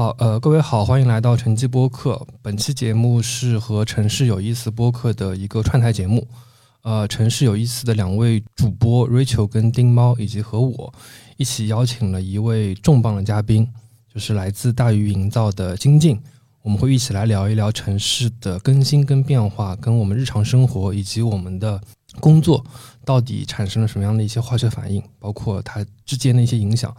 好，呃，各位好，欢迎来到城际播客。本期节目是和城市有意思播客的一个串台节目。呃，城市有意思的两位主播 Rachel 跟丁猫，以及和我一起邀请了一位重磅的嘉宾，就是来自大鱼营造的金靖。我们会一起来聊一聊城市的更新跟变化，跟我们日常生活以及我们的工作到底产生了什么样的一些化学反应，包括它之间的一些影响。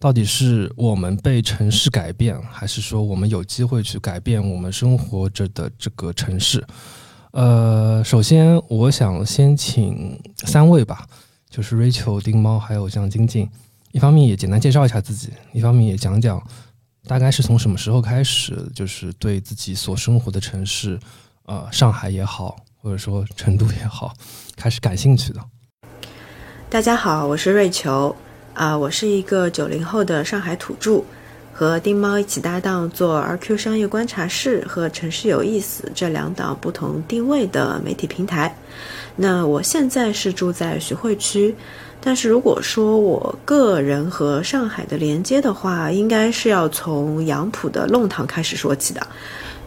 到底是我们被城市改变，还是说我们有机会去改变我们生活着的这个城市？呃，首先我想先请三位吧，就是 Rachel、丁猫还有像金靖，一方面也简单介绍一下自己，一方面也讲讲。大概是从什么时候开始，就是对自己所生活的城市，呃，上海也好，或者说成都也好，开始感兴趣的。大家好，我是瑞秋，啊，我是一个九零后的上海土著，和丁猫一起搭档做 RQ 商业观察室和城市有意思这两档不同定位的媒体平台。那我现在是住在徐汇区。但是如果说我个人和上海的连接的话，应该是要从杨浦的弄堂开始说起的。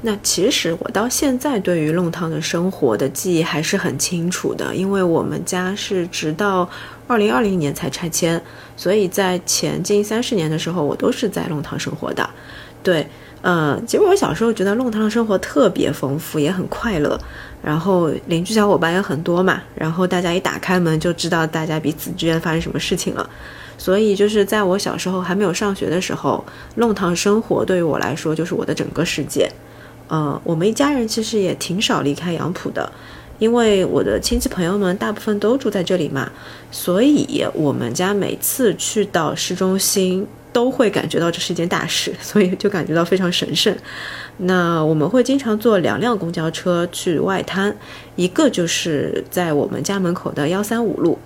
那其实我到现在对于弄堂的生活的记忆还是很清楚的，因为我们家是直到二零二零年才拆迁，所以在前近三十年的时候，我都是在弄堂生活的。对。呃，其实我小时候觉得弄堂生活特别丰富，也很快乐，然后邻居小伙伴也很多嘛，然后大家一打开门就知道大家彼此之间发生什么事情了，所以就是在我小时候还没有上学的时候，弄堂生活对于我来说就是我的整个世界。呃，我们一家人其实也挺少离开杨浦的，因为我的亲戚朋友们大部分都住在这里嘛，所以我们家每次去到市中心。都会感觉到这是一件大事，所以就感觉到非常神圣。那我们会经常坐两辆公交车去外滩，一个就是在我们家门口的幺三五路，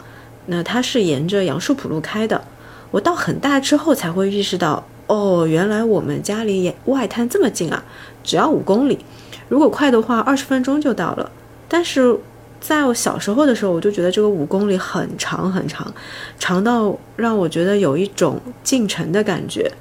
那它是沿着杨树浦路开的。我到很大之后才会意识到，哦，原来我们家离外滩这么近啊，只要五公里，如果快的话，二十分钟就到了。但是。在我小时候的时候，我就觉得这个五公里很长很长，长到让我觉得有一种进城的感觉，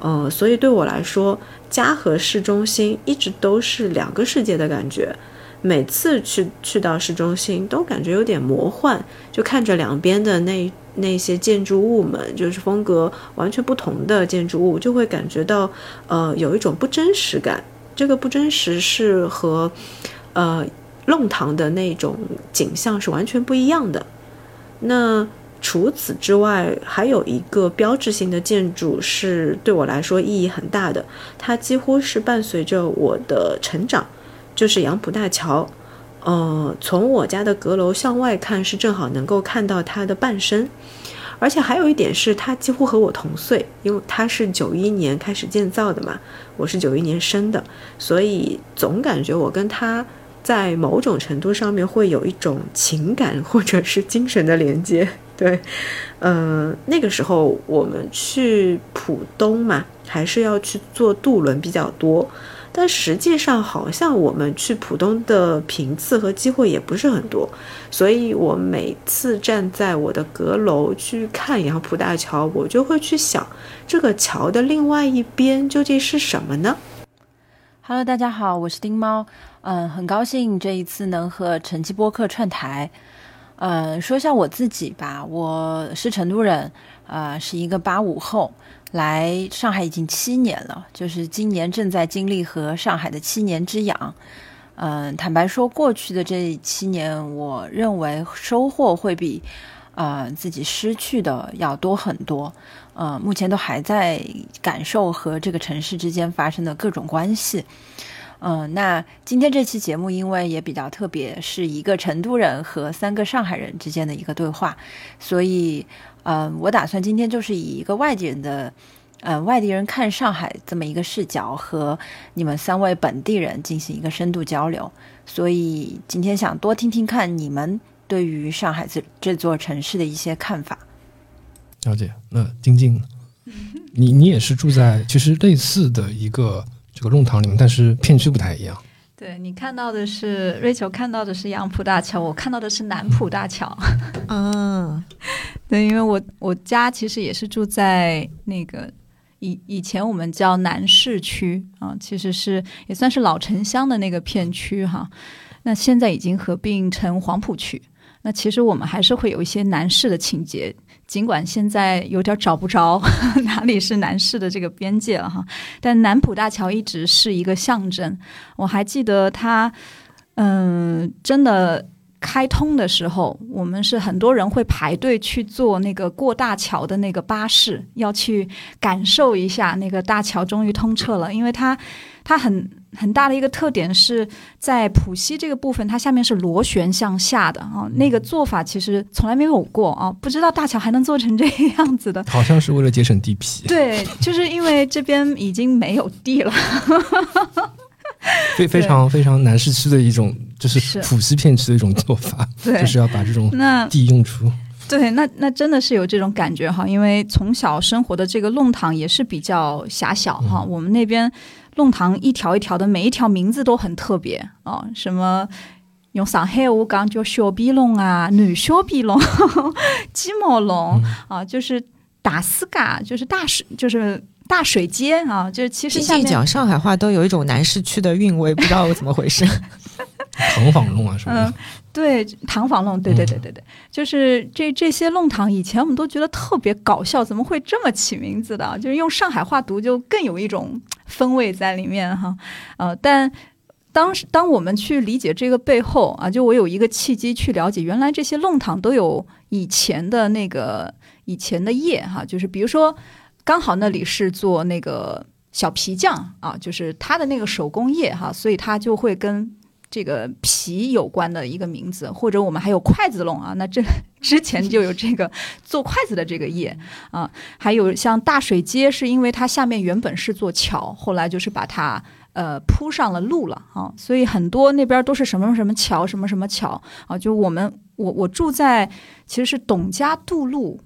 呃，所以对我来说，家和市中心一直都是两个世界的感觉。每次去去到市中心，都感觉有点魔幻，就看着两边的那那些建筑物们，就是风格完全不同的建筑物，就会感觉到呃有一种不真实感。这个不真实是和呃。弄堂的那种景象是完全不一样的。那除此之外，还有一个标志性的建筑是对我来说意义很大的，它几乎是伴随着我的成长，就是杨浦大桥。呃，从我家的阁楼向外看，是正好能够看到它的半身。而且还有一点是，它几乎和我同岁，因为它是九一年开始建造的嘛，我是九一年生的，所以总感觉我跟它。在某种程度上面会有一种情感或者是精神的连接，对，嗯，那个时候我们去浦东嘛，还是要去坐渡轮比较多，但实际上好像我们去浦东的频次和机会也不是很多，所以我每次站在我的阁楼去看杨浦大桥，我就会去想，这个桥的另外一边究竟是什么呢？Hello，大家好，我是丁猫。嗯，很高兴这一次能和晨曦播客串台。嗯，说一下我自己吧，我是成都人，呃，是一个八五后，来上海已经七年了，就是今年正在经历和上海的七年之痒。嗯，坦白说，过去的这七年，我认为收获会比呃自己失去的要多很多。呃，目前都还在感受和这个城市之间发生的各种关系。嗯，那今天这期节目因为也比较特别，是一个成都人和三个上海人之间的一个对话，所以，嗯，我打算今天就是以一个外地人的，嗯，外地人看上海这么一个视角，和你们三位本地人进行一个深度交流。所以今天想多听听看你们对于上海这这座城市的一些看法。了解，那晶晶，你你也是住在其实类似的一个。这个弄堂里面，但是片区不太一样。对你看到的是瑞秋看到的是杨浦大桥，我看到的是南浦大桥。嗯，对，因为我我家其实也是住在那个以以前我们叫南市区啊，其实是也算是老城乡的那个片区哈。那现在已经合并成黄浦区。那其实我们还是会有一些男士的情节，尽管现在有点找不着 哪里是男士的这个边界了哈。但南浦大桥一直是一个象征。我还记得它，嗯，真的。开通的时候，我们是很多人会排队去坐那个过大桥的那个巴士，要去感受一下那个大桥终于通车了。因为它，它很很大的一个特点是在浦西这个部分，它下面是螺旋向下的啊。那个做法其实从来没有过啊，不知道大桥还能做成这个样子的。好像是为了节省地皮。对，就是因为这边已经没有地了。非非常非常南市区的一种，就是浦西片区的一种做法，就是要把这种地用出。对，那那真的是有这种感觉哈，因为从小生活的这个弄堂也是比较狭小哈。我们那边弄堂一条一条的，每一条名字都很特别啊，什么用上海话讲叫小壁弄啊，男小壁弄，鸡毛弄啊，就是大四嘎，就是大水，就是。大水街啊，就是其实现在讲上海话都有一种南市区的韵味，不知道怎么回事。糖坊弄啊，是吧？嗯，对，糖坊弄，对对对对对，就是这这些弄堂，以前我们都觉得特别搞笑，怎么会这么起名字的？就是用上海话读，就更有一种风味在里面哈。呃，但当时当我们去理解这个背后啊，就我有一个契机去了解，原来这些弄堂都有以前的那个以前的业哈，就是比如说。刚好那里是做那个小皮匠啊，就是他的那个手工业哈，所以他就会跟这个皮有关的一个名字，或者我们还有筷子弄啊，那这 之前就有这个 做筷子的这个业啊，还有像大水街，是因为它下面原本是座桥，后来就是把它呃铺上了路了啊，所以很多那边都是什么什么桥，什么什么桥啊，就我们我我住在其实是董家渡路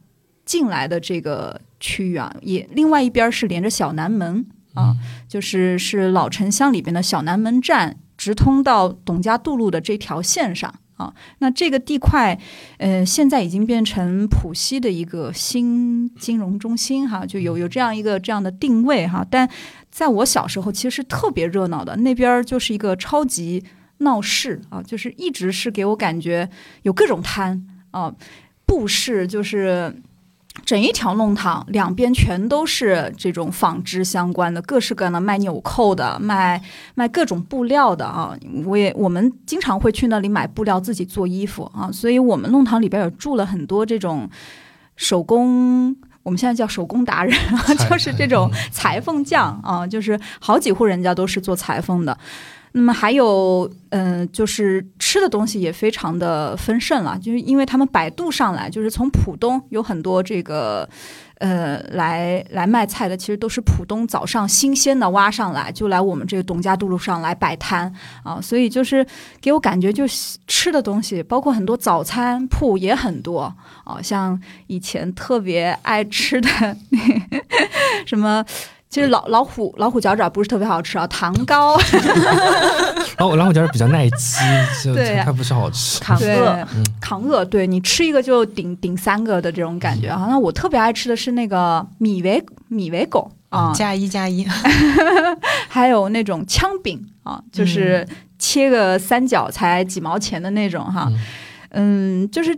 进来的这个。区域啊，也另外一边是连着小南门啊，就是是老城乡里边的小南门站，直通到董家渡路的这条线上啊。那这个地块，呃，现在已经变成浦西的一个新金融中心哈，就有有这样一个这样的定位哈。但在我小时候，其实特别热闹的，那边儿就是一个超级闹市啊，就是一直是给我感觉有各种摊啊，布市就是。整一条弄堂，两边全都是这种纺织相关的，各式各样的卖纽扣的，卖卖各种布料的啊！我也我们经常会去那里买布料，自己做衣服啊。所以我们弄堂里边也住了很多这种手工，我们现在叫手工达人，就是这种裁缝匠啊，就是好几户人家都是做裁缝的。那么还有，嗯，就是吃的东西也非常的丰盛了，就是因为他们摆渡上来，就是从浦东有很多这个，呃，来来卖菜的，其实都是浦东早上新鲜的挖上来，就来我们这个董家渡路上来摆摊啊，所以就是给我感觉，就吃的东西，包括很多早餐铺也很多啊，像以前特别爱吃的 什么。其实老老虎老虎脚爪不是特别好吃啊，糖糕。老虎老虎脚爪比较耐饥，就它不是好吃。扛饿，扛饿，对你吃一个就顶顶三个的这种感觉啊。那我特别爱吃的是那个米维米维狗啊，加一加一。还有那种枪饼啊，就是切个三角才几毛钱的那种哈。嗯，就是。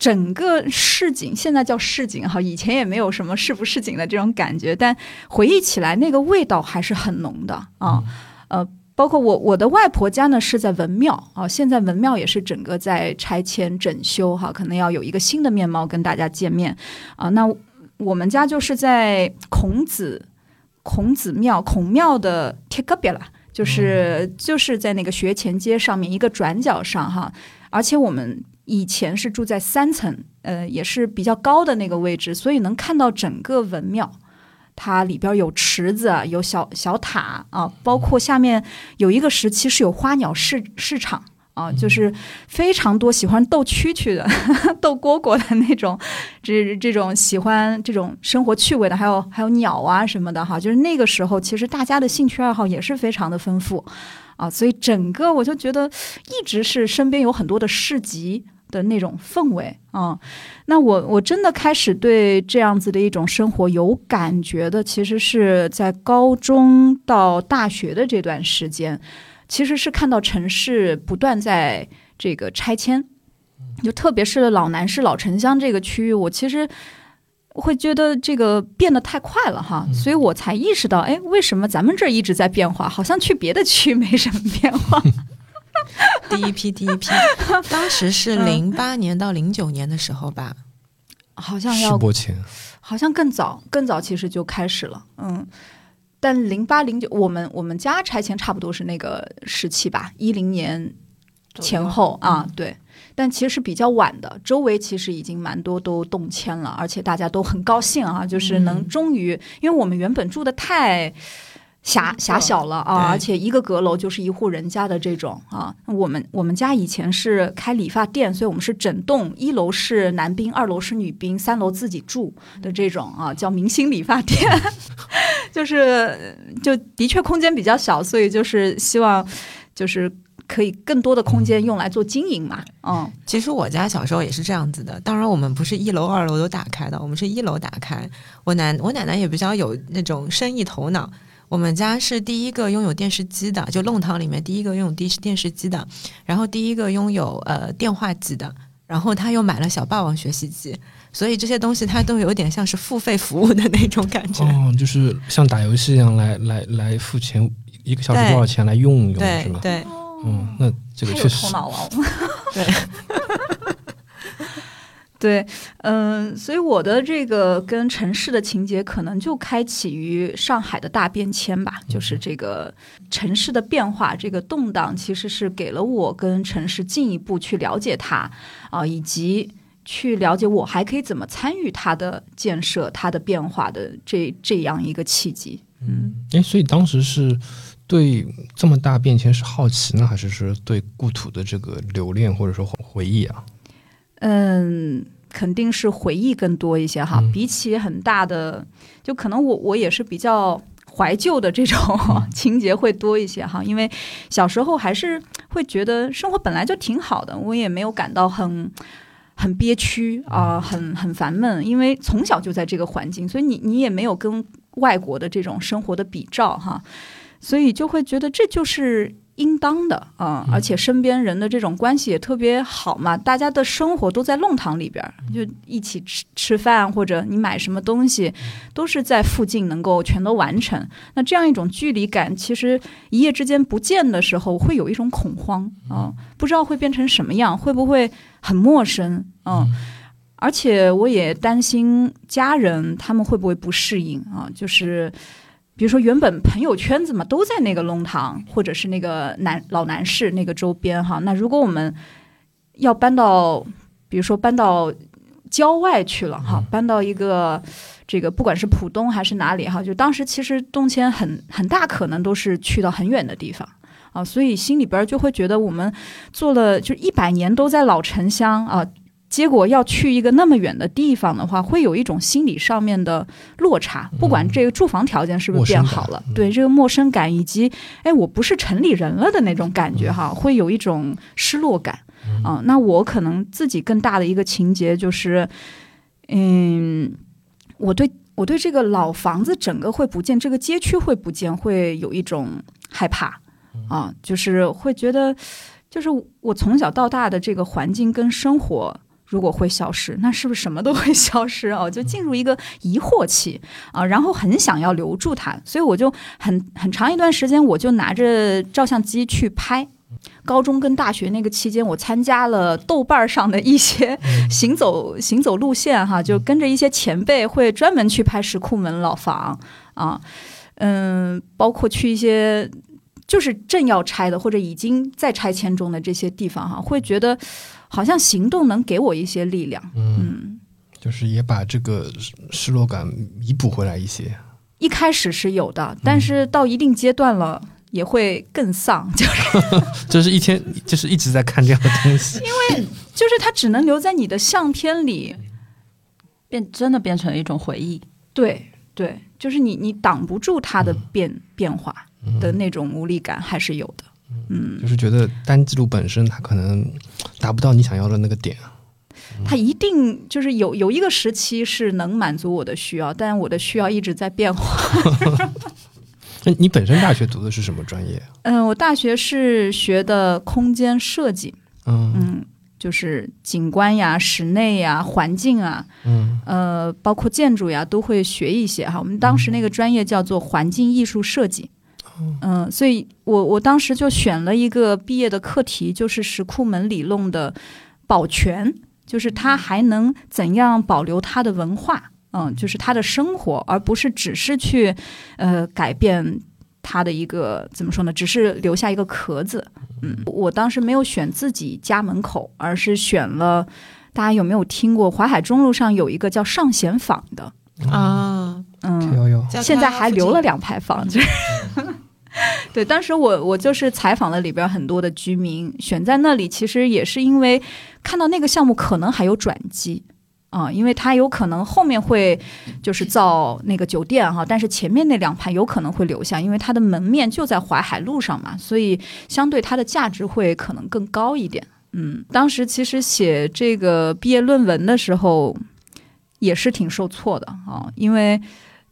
整个市井现在叫市井哈，以前也没有什么市不市井的这种感觉，但回忆起来那个味道还是很浓的啊。呃，包括我我的外婆家呢是在文庙啊，现在文庙也是整个在拆迁整修哈，可能要有一个新的面貌跟大家见面啊。那我们家就是在孔子孔子庙孔庙的贴隔壁了，就是就是在那个学前街上面一个转角上哈，而且我们。以前是住在三层，呃，也是比较高的那个位置，所以能看到整个文庙。它里边有池子，有小小塔啊，包括下面有一个时期是有花鸟市市场啊，就是非常多喜欢斗蛐蛐的、斗蝈蝈的那种，这这种喜欢这种生活趣味的，还有还有鸟啊什么的哈。就是那个时候，其实大家的兴趣爱好也是非常的丰富啊，所以整个我就觉得一直是身边有很多的市集。的那种氛围啊、那我我真的开始对这样子的一种生活有感觉的，其实是在高中到大学的这段时间，其实是看到城市不断在这个拆迁，就特别是老南市、老城乡这个区域，我其实。会觉得这个变得太快了哈，所以我才意识到，哎，为什么咱们这儿一直在变化，好像去别的区没什么变化。第一批，第一批，当时是零八年到零九年的时候吧，好像要博前，好像更早，更早其实就开始了，嗯。但零八零九，我们我们家拆迁差不多是那个时期吧，一零年前后啊，对。但其实是比较晚的，周围其实已经蛮多都动迁了，而且大家都很高兴啊，就是能终于，因为我们原本住的太狭狭小了啊，而且一个阁楼就是一户人家的这种啊。我们我们家以前是开理发店，所以我们是整栋，一楼是男宾，二楼是女宾，三楼自己住的这种啊，叫明星理发店。就是就的确空间比较小，所以就是希望就是可以更多的空间用来做经营嘛。嗯，其实我家小时候也是这样子的，当然我们不是一楼、二楼都打开的，我们是一楼打开。我奶我奶奶也比较有那种生意头脑，我们家是第一个拥有电视机的，就弄堂里面第一个拥有电视电视机的，然后第一个拥有呃电话机的，然后他又买了小霸王学习机，所以这些东西他都有点像是付费服务的那种感觉。哦，就是像打游戏一样来来来付钱，一个小时多少钱来用一用是吧？对对嗯，那这个确实有头脑了。对，对，嗯，所以我的这个跟城市的情节可能就开启于上海的大变迁吧，就是这个城市的变化，这个动荡其实是给了我跟城市进一步去了解它啊、以及去了解我还可以怎么参与它的建设、它的变化的这这样一个契机。嗯，哎，所以当时是对这么大变迁是好奇呢，还是说对故土的这个留恋或者说回忆啊？嗯，肯定是回忆更多一些哈，嗯比起很大的，就可能我我也是比较怀旧的这种 情节会多一些哈，因为小时候还是会觉得生活本来就挺好的，我也没有感到很。很憋屈啊、很很烦闷，因为从小就在这个环境，所以你你也没有跟外国的这种生活的比照哈，所以就会觉得这就是应当的啊、而且身边人的这种关系也特别好嘛，大家的生活都在弄堂里边，就一起吃吃饭，或者你买什么东西，都是在附近能够全都完成。那这样一种距离感，其实一夜之间不见的时候，会有一种恐慌啊、不知道会变成什么样，会不会很陌生嗯。而且我也担心家人他们会不会不适应啊，就是。比如说，原本朋友圈子嘛都在那个弄堂，或者是那个南老南市那个周边哈。那如果我们要搬到，比如说搬到郊外去了哈，搬到一个这个不管是浦东还是哪里哈，就当时其实动迁很很大可能都是去到很远的地方啊，所以心里边就会觉得我们做了就一百年都在老城乡啊。结果要去一个那么远的地方的话，会有一种心理上面的落差。不管这个住房条件是不是变好了，对这个陌生感以及哎，我不是城里人了的那种感觉哈，会有一种失落感。啊、那我可能自己更大的一个情节就是，嗯，我对我对这个老房子整个会不见，这个街区会不见，会有一种害怕。啊，就是会觉得，就是我从小到大的这个环境跟生活。如果会消失，那是不是什么都会消失哦？就进入一个疑惑期啊，然后很想要留住它，所以我就很很长一段时间，我就拿着照相机去拍。高中跟大学那个期间，我参加了豆瓣上的一些行走行走路线哈，就跟着一些前辈会专门去拍石库门老房啊，嗯，包括去一些就是正要拆的或者已经在拆迁中的这些地方哈，会觉得好像行动能给我一些力量，嗯，嗯。就是也把这个失失落感弥补回来一些。一开始是有的，但是到一定阶段了，也会更丧，就是就是一天就是一直在看这样的东西。因为就是它只能留在你的相片里，变真的变成一种回忆。对对，就是你你挡不住它的变、变化的那种无力感还是有的。嗯，就是觉得单记录本身它可能达不到你想要的那个点。它一定就是有有一个时期是能满足我的需要，但我的需要一直在变化。那你本身大学读的是什么专业？嗯，我大学是学的空间设计，嗯。嗯，就是景观呀、室内呀、环境啊，嗯。呃，包括建筑呀，都会学一些哈。我们当时那个专业叫做环境艺术设计，嗯、所以我我当时就选了一个毕业的课题，就是石库门理论的保全，就是它还能怎样保留它的文化，嗯，就是它的生活，而不是只是去呃改变。它的一个怎么说呢？只是留下一个壳子。嗯，我当时没有选自己家门口，而是选了。大家有没有听过淮海中路上有一个叫上贤坊的？啊，嗯，有有，现在还留了两排房，就是。对，当时我我就是采访了里边很多的居民，选在那里，其实也是因为看到那个项目可能还有转机啊、因为它有可能后面会就是造那个酒店哈，但是前面那两排有可能会留下，因为它的门面就在淮海路上嘛，所以相对它的价值会可能更高一点。嗯，当时其实写这个毕业论文的时候，也是挺受挫的啊，因为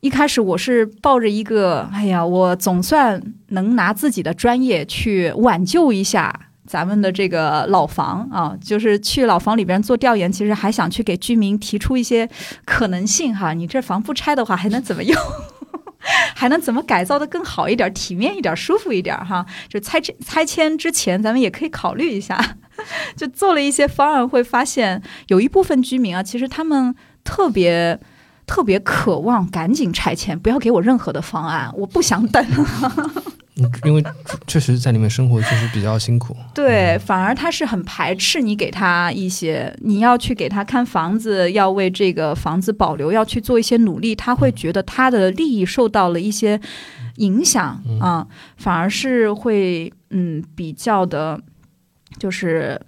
一开始我是抱着一个，哎呀，我总算能拿自己的专业去挽救一下咱们的这个老房啊，就是去老房里边做调研，其实还想去给居民提出一些可能性哈，你这房不拆的话还能怎么用？还能怎么改造的更好一点、体面一点、舒服一点哈？就拆拆迁之前，咱们也可以考虑一下。就做了一些方案，会发现有一部分居民啊，其实他们特别特别渴望赶紧拆迁，不要给我任何的方案，我不想等。嗯 因为确实在里面生活确实比较辛苦。对，反而他是很排斥你给他一些，你要去给他看房子，要为这个房子保留，要去做一些努力，他会觉得他的利益受到了一些影响啊，反而是会嗯比较的，就是。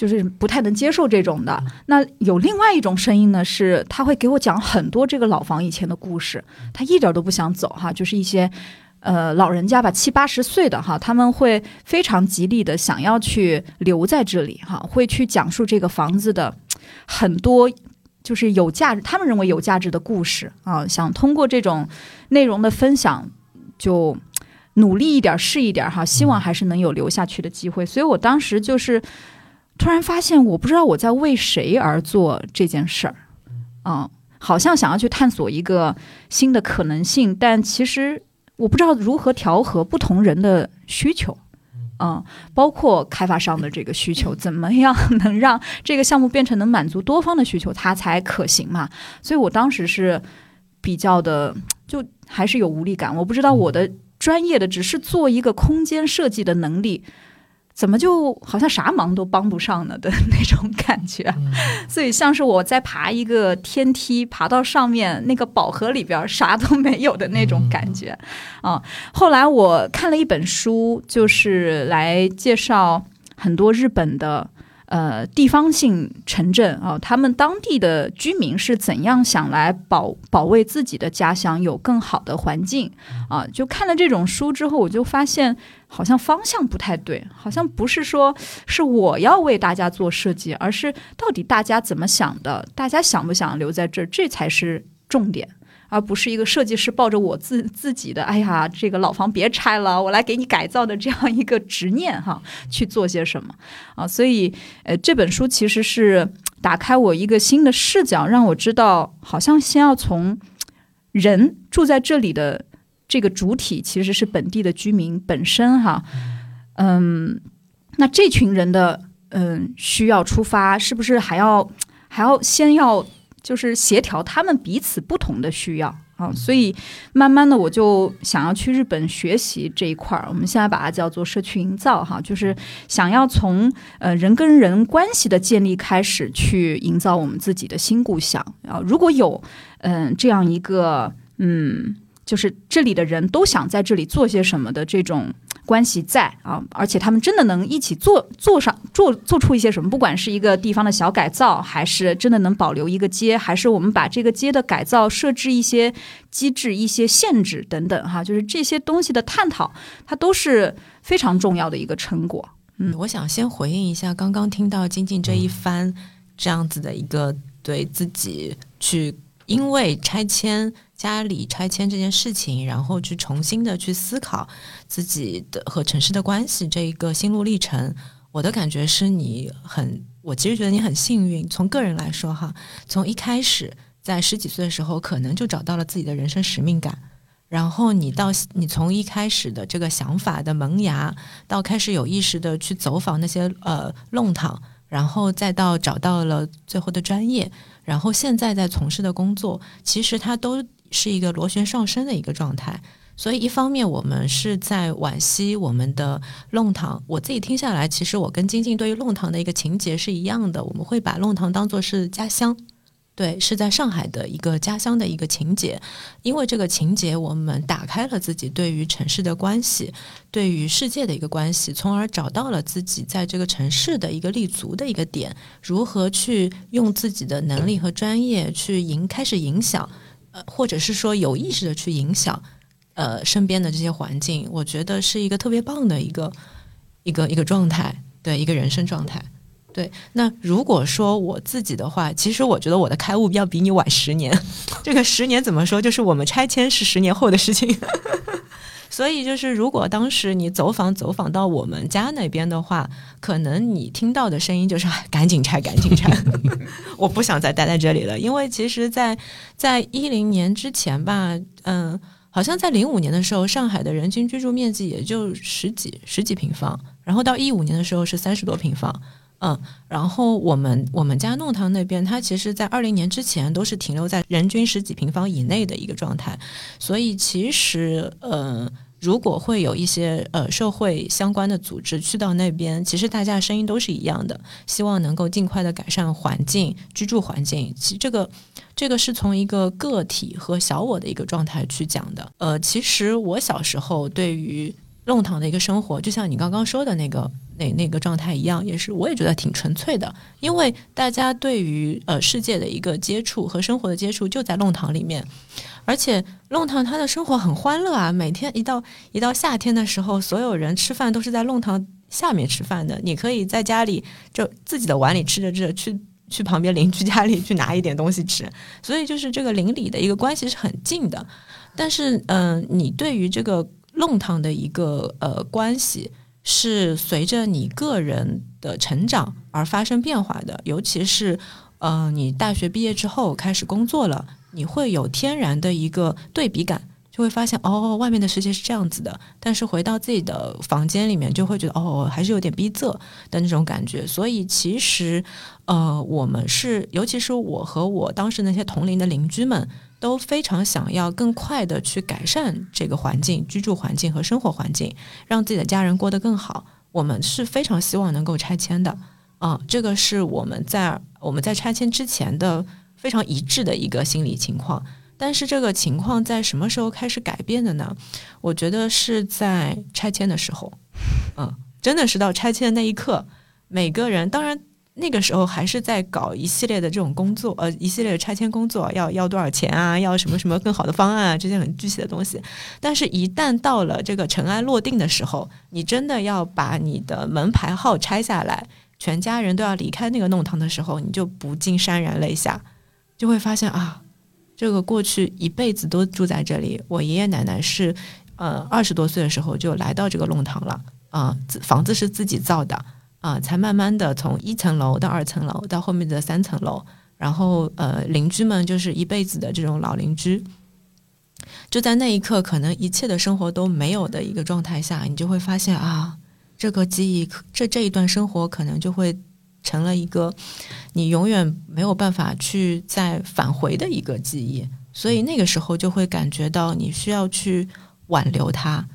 就是不太能接受这种的。那有另外一种声音呢，是他会给我讲很多这个老房以前的故事，他一点都不想走哈，就是一些呃老人家吧，七八十岁的哈，他们会非常极力的想要去留在这里哈，会去讲述这个房子的很多就是有价值，他们认为有价值的故事啊，想通过这种内容的分享就。努力一点，是一点哈，希望还是能有留下去的机会。所以我当时就是突然发现，我不知道我在为谁而做这件事儿，嗯，好像想要去探索一个新的可能性，但其实我不知道如何调和不同人的需求，嗯，包括开发商的这个需求，怎么样能让这个项目变成能满足多方的需求，它才可行嘛？所以我当时是比较的，就还是有无力感，我不知道我的专业的只是做一个空间设计的能力。怎么就好像啥忙都帮不上呢的那种感觉，所以像是我在爬一个天梯，爬到上面那个宝盒里边啥都没有的那种感觉啊。后来我看了一本书，就是来介绍很多日本的。呃，地方性城镇啊，他们当地的居民是怎样想来保保卫自己的家乡，有更好的环境啊？就看了这种书之后，我就发现好像方向不太对，好像不是说是我要为大家做设计，而是到底大家怎么想的，大家想不想留在这儿，这才是重点。而不是一个设计师抱着我自自己的，哎呀，这个老房别拆了，我来给你改造的这样一个执念哈，去做些什么啊？所以，呃，这本书其实是打开我一个新的视角，让我知道，好像先要从人住在这里的这个主体其实是本地的居民本身哈，嗯，那这群人的嗯需要出发，是不是还要还要先要？就是协调他们彼此不同的需要啊，所以慢慢的我就想要去日本学习这一块儿。我们现在把它叫做社区营造哈，就是想要从呃人跟人关系的建立开始，去营造我们自己的新故乡啊。如果有嗯这样一个嗯，就是这里的人都想在这里做些什么的这种关系在啊，而且他们真的能一起做做上做做出一些什么，不管是一个地方的小改造，还是真的能保留一个街，还是我们把这个街的改造设置一些机制、一些限制等等哈，就是这些东西的探讨，它都是非常重要的一个成果。嗯，我想先回应一下刚刚听到金靖这一番这样子的一个对自己去因为拆迁。家里拆迁这件事情，然后去重新的去思考自己的和城市的关系这一个心路历程，我的感觉是你很，我其实觉得你很幸运。从个人来说哈，从一开始在十几岁的时候，可能就找到了自己的人生使命感，然后你到你从一开始的这个想法的萌芽，到开始有意识的去走访那些呃弄堂，然后再到找到了最后的专业，然后现在在从事的工作，其实它都。是一个螺旋上升的一个状态，所以一方面我们是在惋惜我们的弄堂。我自己听下来，其实我跟金靖对于弄堂的一个情节是一样的，我们会把弄堂当做是家乡，对，是在上海的一个家乡的一个情节。因为这个情节，我们打开了自己对于城市的关系，对于世界的一个关系，从而找到了自己在这个城市的一个立足的一个点，如何去用自己的能力和专业去影开始影响。呃，或者是说有意识的去影响，呃，身边的这些环境，我觉得是一个特别棒的一个一个一个状态，对一个人生状态。对，那如果说我自己的话，其实我觉得我的开悟要比你晚十年。这个十年怎么说？就是我们拆迁是十年后的事情。所以，就是如果当时你走访走访到我们家那边的话，可能你听到的声音就是“赶紧拆，赶紧拆”，我不想再待在这里了。因为其实，在在一零年之前吧，嗯，好像在零五年的时候，上海的人均居住面积也就十几十几平方，然后到一五年的时候是三十多平方，嗯，然后我们我们家弄堂那边，它其实，在二零年之前都是停留在人均十几平方以内的一个状态，所以其实，呃。如果会有一些呃社会相关的组织去到那边，其实大家声音都是一样的，希望能够尽快的改善环境、居住环境。其实这个这个是从一个个体和小我的一个状态去讲的。呃，其实我小时候对于弄堂的一个生活，就像你刚刚说的那个那那个状态一样，也是我也觉得挺纯粹的，因为大家对于呃世界的一个接触和生活的接触就在弄堂里面。而且弄堂他的生活很欢乐啊！每天一到一到夏天的时候，所有人吃饭都是在弄堂下面吃饭的。你可以在家里就自己的碗里吃着吃着，去去旁边邻居家里去拿一点东西吃。所以就是这个邻里的一个关系是很近的。但是，嗯，你对于这个弄堂的一个呃关系，是随着你个人的成长而发生变化的。尤其是，呃，你大学毕业之后开始工作了。你会有天然的一个对比感，就会发现哦，外面的世界是这样子的，但是回到自己的房间里面，就会觉得哦，还是有点逼仄的那种感觉。所以其实，呃，我们是，尤其是我和我当时那些同龄的邻居们，都非常想要更快的去改善这个环境、居住环境和生活环境，让自己的家人过得更好。我们是非常希望能够拆迁的，啊，这个是我们在我们在拆迁之前的。非常一致的一个心理情况，但是这个情况在什么时候开始改变的呢？我觉得是在拆迁的时候，嗯，真的是到拆迁的那一刻，每个人当然那个时候还是在搞一系列的这种工作，呃，一系列的拆迁工作，要要多少钱啊，要什么什么更好的方案啊，这些很具体的东西。但是，一旦到了这个尘埃落定的时候，你真的要把你的门牌号拆下来，全家人都要离开那个弄堂的时候，你就不禁潸然泪下。就会发现啊，这个过去一辈子都住在这里。我爷爷奶奶是，呃，二十多岁的时候就来到这个弄堂了啊，房子是自己造的啊，才慢慢的从一层楼到二层楼到后面的三层楼，然后呃，邻居们就是一辈子的这种老邻居。就在那一刻，可能一切的生活都没有的一个状态下，你就会发现啊，这个记忆，这这一段生活可能就会。成了一个你永远没有办法去再返回的一个记忆，所以那个时候就会感觉到你需要去挽留它。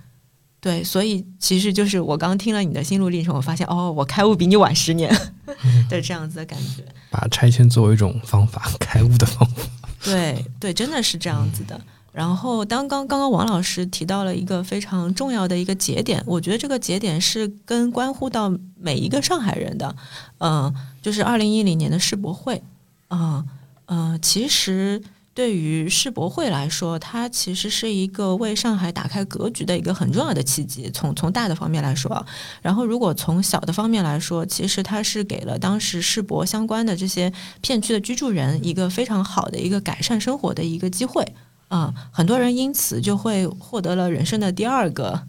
对，所以其实就是我刚听了你的心路历程，我发现哦，我开悟比你晚十年 的这样子的感觉。把拆迁作为一种方法，开悟的方法。对对，真的是这样子的。然后，当刚刚刚王老师提到了一个非常重要的一个节点，我觉得这个节点是跟关乎到每一个上海人的，嗯，就是二零一零年的世博会，啊，嗯，其实对于世博会来说，它其实是一个为上海打开格局的一个很重要的契机。从从大的方面来说，然后如果从小的方面来说，其实它是给了当时世博相关的这些片区的居住人一个非常好的一个改善生活的一个机会。啊，很多人因此就会获得了人生的第二个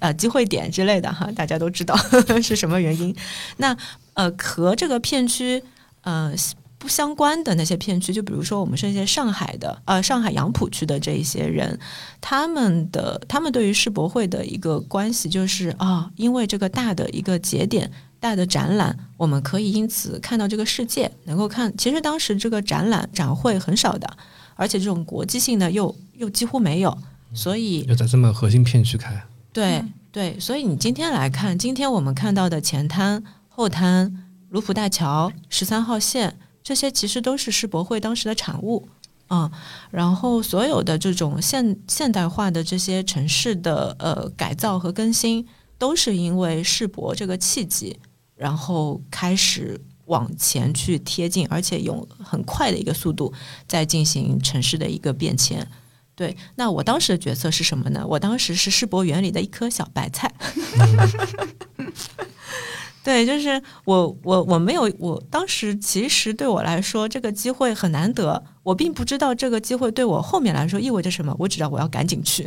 呃机会点之类的哈，大家都知道 是什么原因。那呃和这个片区呃不相关的那些片区，就比如说我们是一些上海的呃上海杨浦区的这一些人，他们的他们对于世博会的一个关系就是啊，因为这个大的一个节点大的展览，我们可以因此看到这个世界，能够看。其实当时这个展览展会很少的。而且这种国际性的又又几乎没有，所以要在这么核心片区开。对对，所以你今天来看，今天我们看到的前滩、后滩、卢浦大桥、十三号线，这些其实都是世博会当时的产物啊。然后所有的这种现现代化的这些城市的呃改造和更新，都是因为世博这个契机，然后开始。往前去贴近，而且用很快的一个速度在进行城市的一个变迁。对，那我当时的角色是什么呢？我当时是世博园里的一颗小白菜。对，就是我，我我没有，我当时其实对我来说这个机会很难得，我并不知道这个机会对我后面来说意味着什么，我只知道我要赶紧去。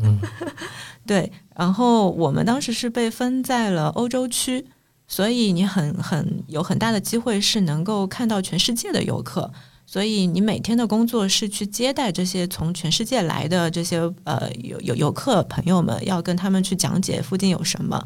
嗯，对，然后我们当时是被分在了欧洲区。所以你很很有很大的机会是能够看到全世界的游客，所以你每天的工作是去接待这些从全世界来的这些呃游游游客朋友们，要跟他们去讲解附近有什么。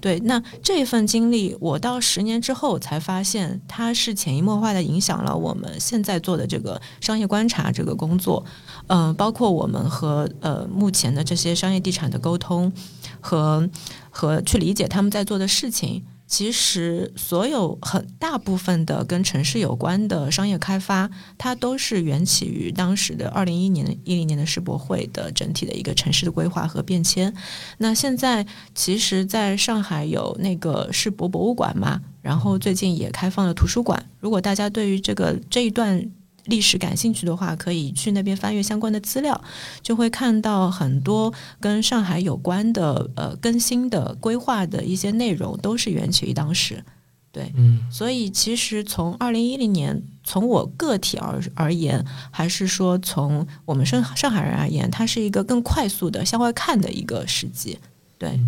对，那这份经历，我到十年之后才发现，它是潜移默化的影响了我们现在做的这个商业观察这个工作，嗯，包括我们和呃目前的这些商业地产的沟通和和去理解他们在做的事情。其实，所有很大部分的跟城市有关的商业开发，它都是缘起于当时的二零一年一零年的世博会的整体的一个城市的规划和变迁。那现在，其实在上海有那个世博博物馆嘛，然后最近也开放了图书馆。如果大家对于这个这一段，历史感兴趣的话，可以去那边翻阅相关的资料，就会看到很多跟上海有关的呃更新的规划的一些内容，都是缘起于当时。对，嗯，所以其实从二零一零年，从我个体而而言，还是说从我们上上海人而言，它是一个更快速的向外看的一个时机。对，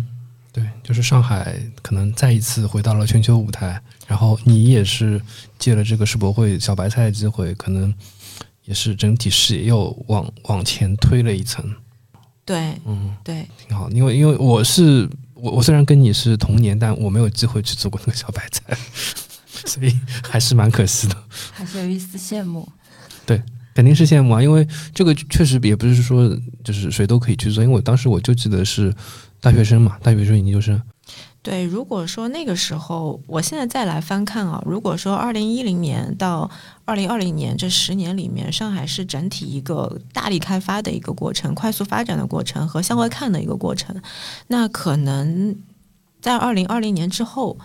对，就是上海可能再一次回到了全球舞台。然后你也是借了这个世博会小白菜的机会，可能也是整体视野又往往前推了一层。对，嗯，对，挺好。因为因为我是我我虽然跟你是同年，但我没有机会去做过那个小白菜，所以还是蛮可惜的。还是有一丝羡慕。对，肯定是羡慕啊！因为这个确实也不是说就是谁都可以去做，因为我当时我就记得是大学生嘛，大学生研究生。对，如果说那个时候，我现在再来翻看啊，如果说二零一零年到二零二零年这十年里面，上海是整体一个大力开发的一个过程、快速发展的过程和向外看的一个过程，那可能在二零二零年之后，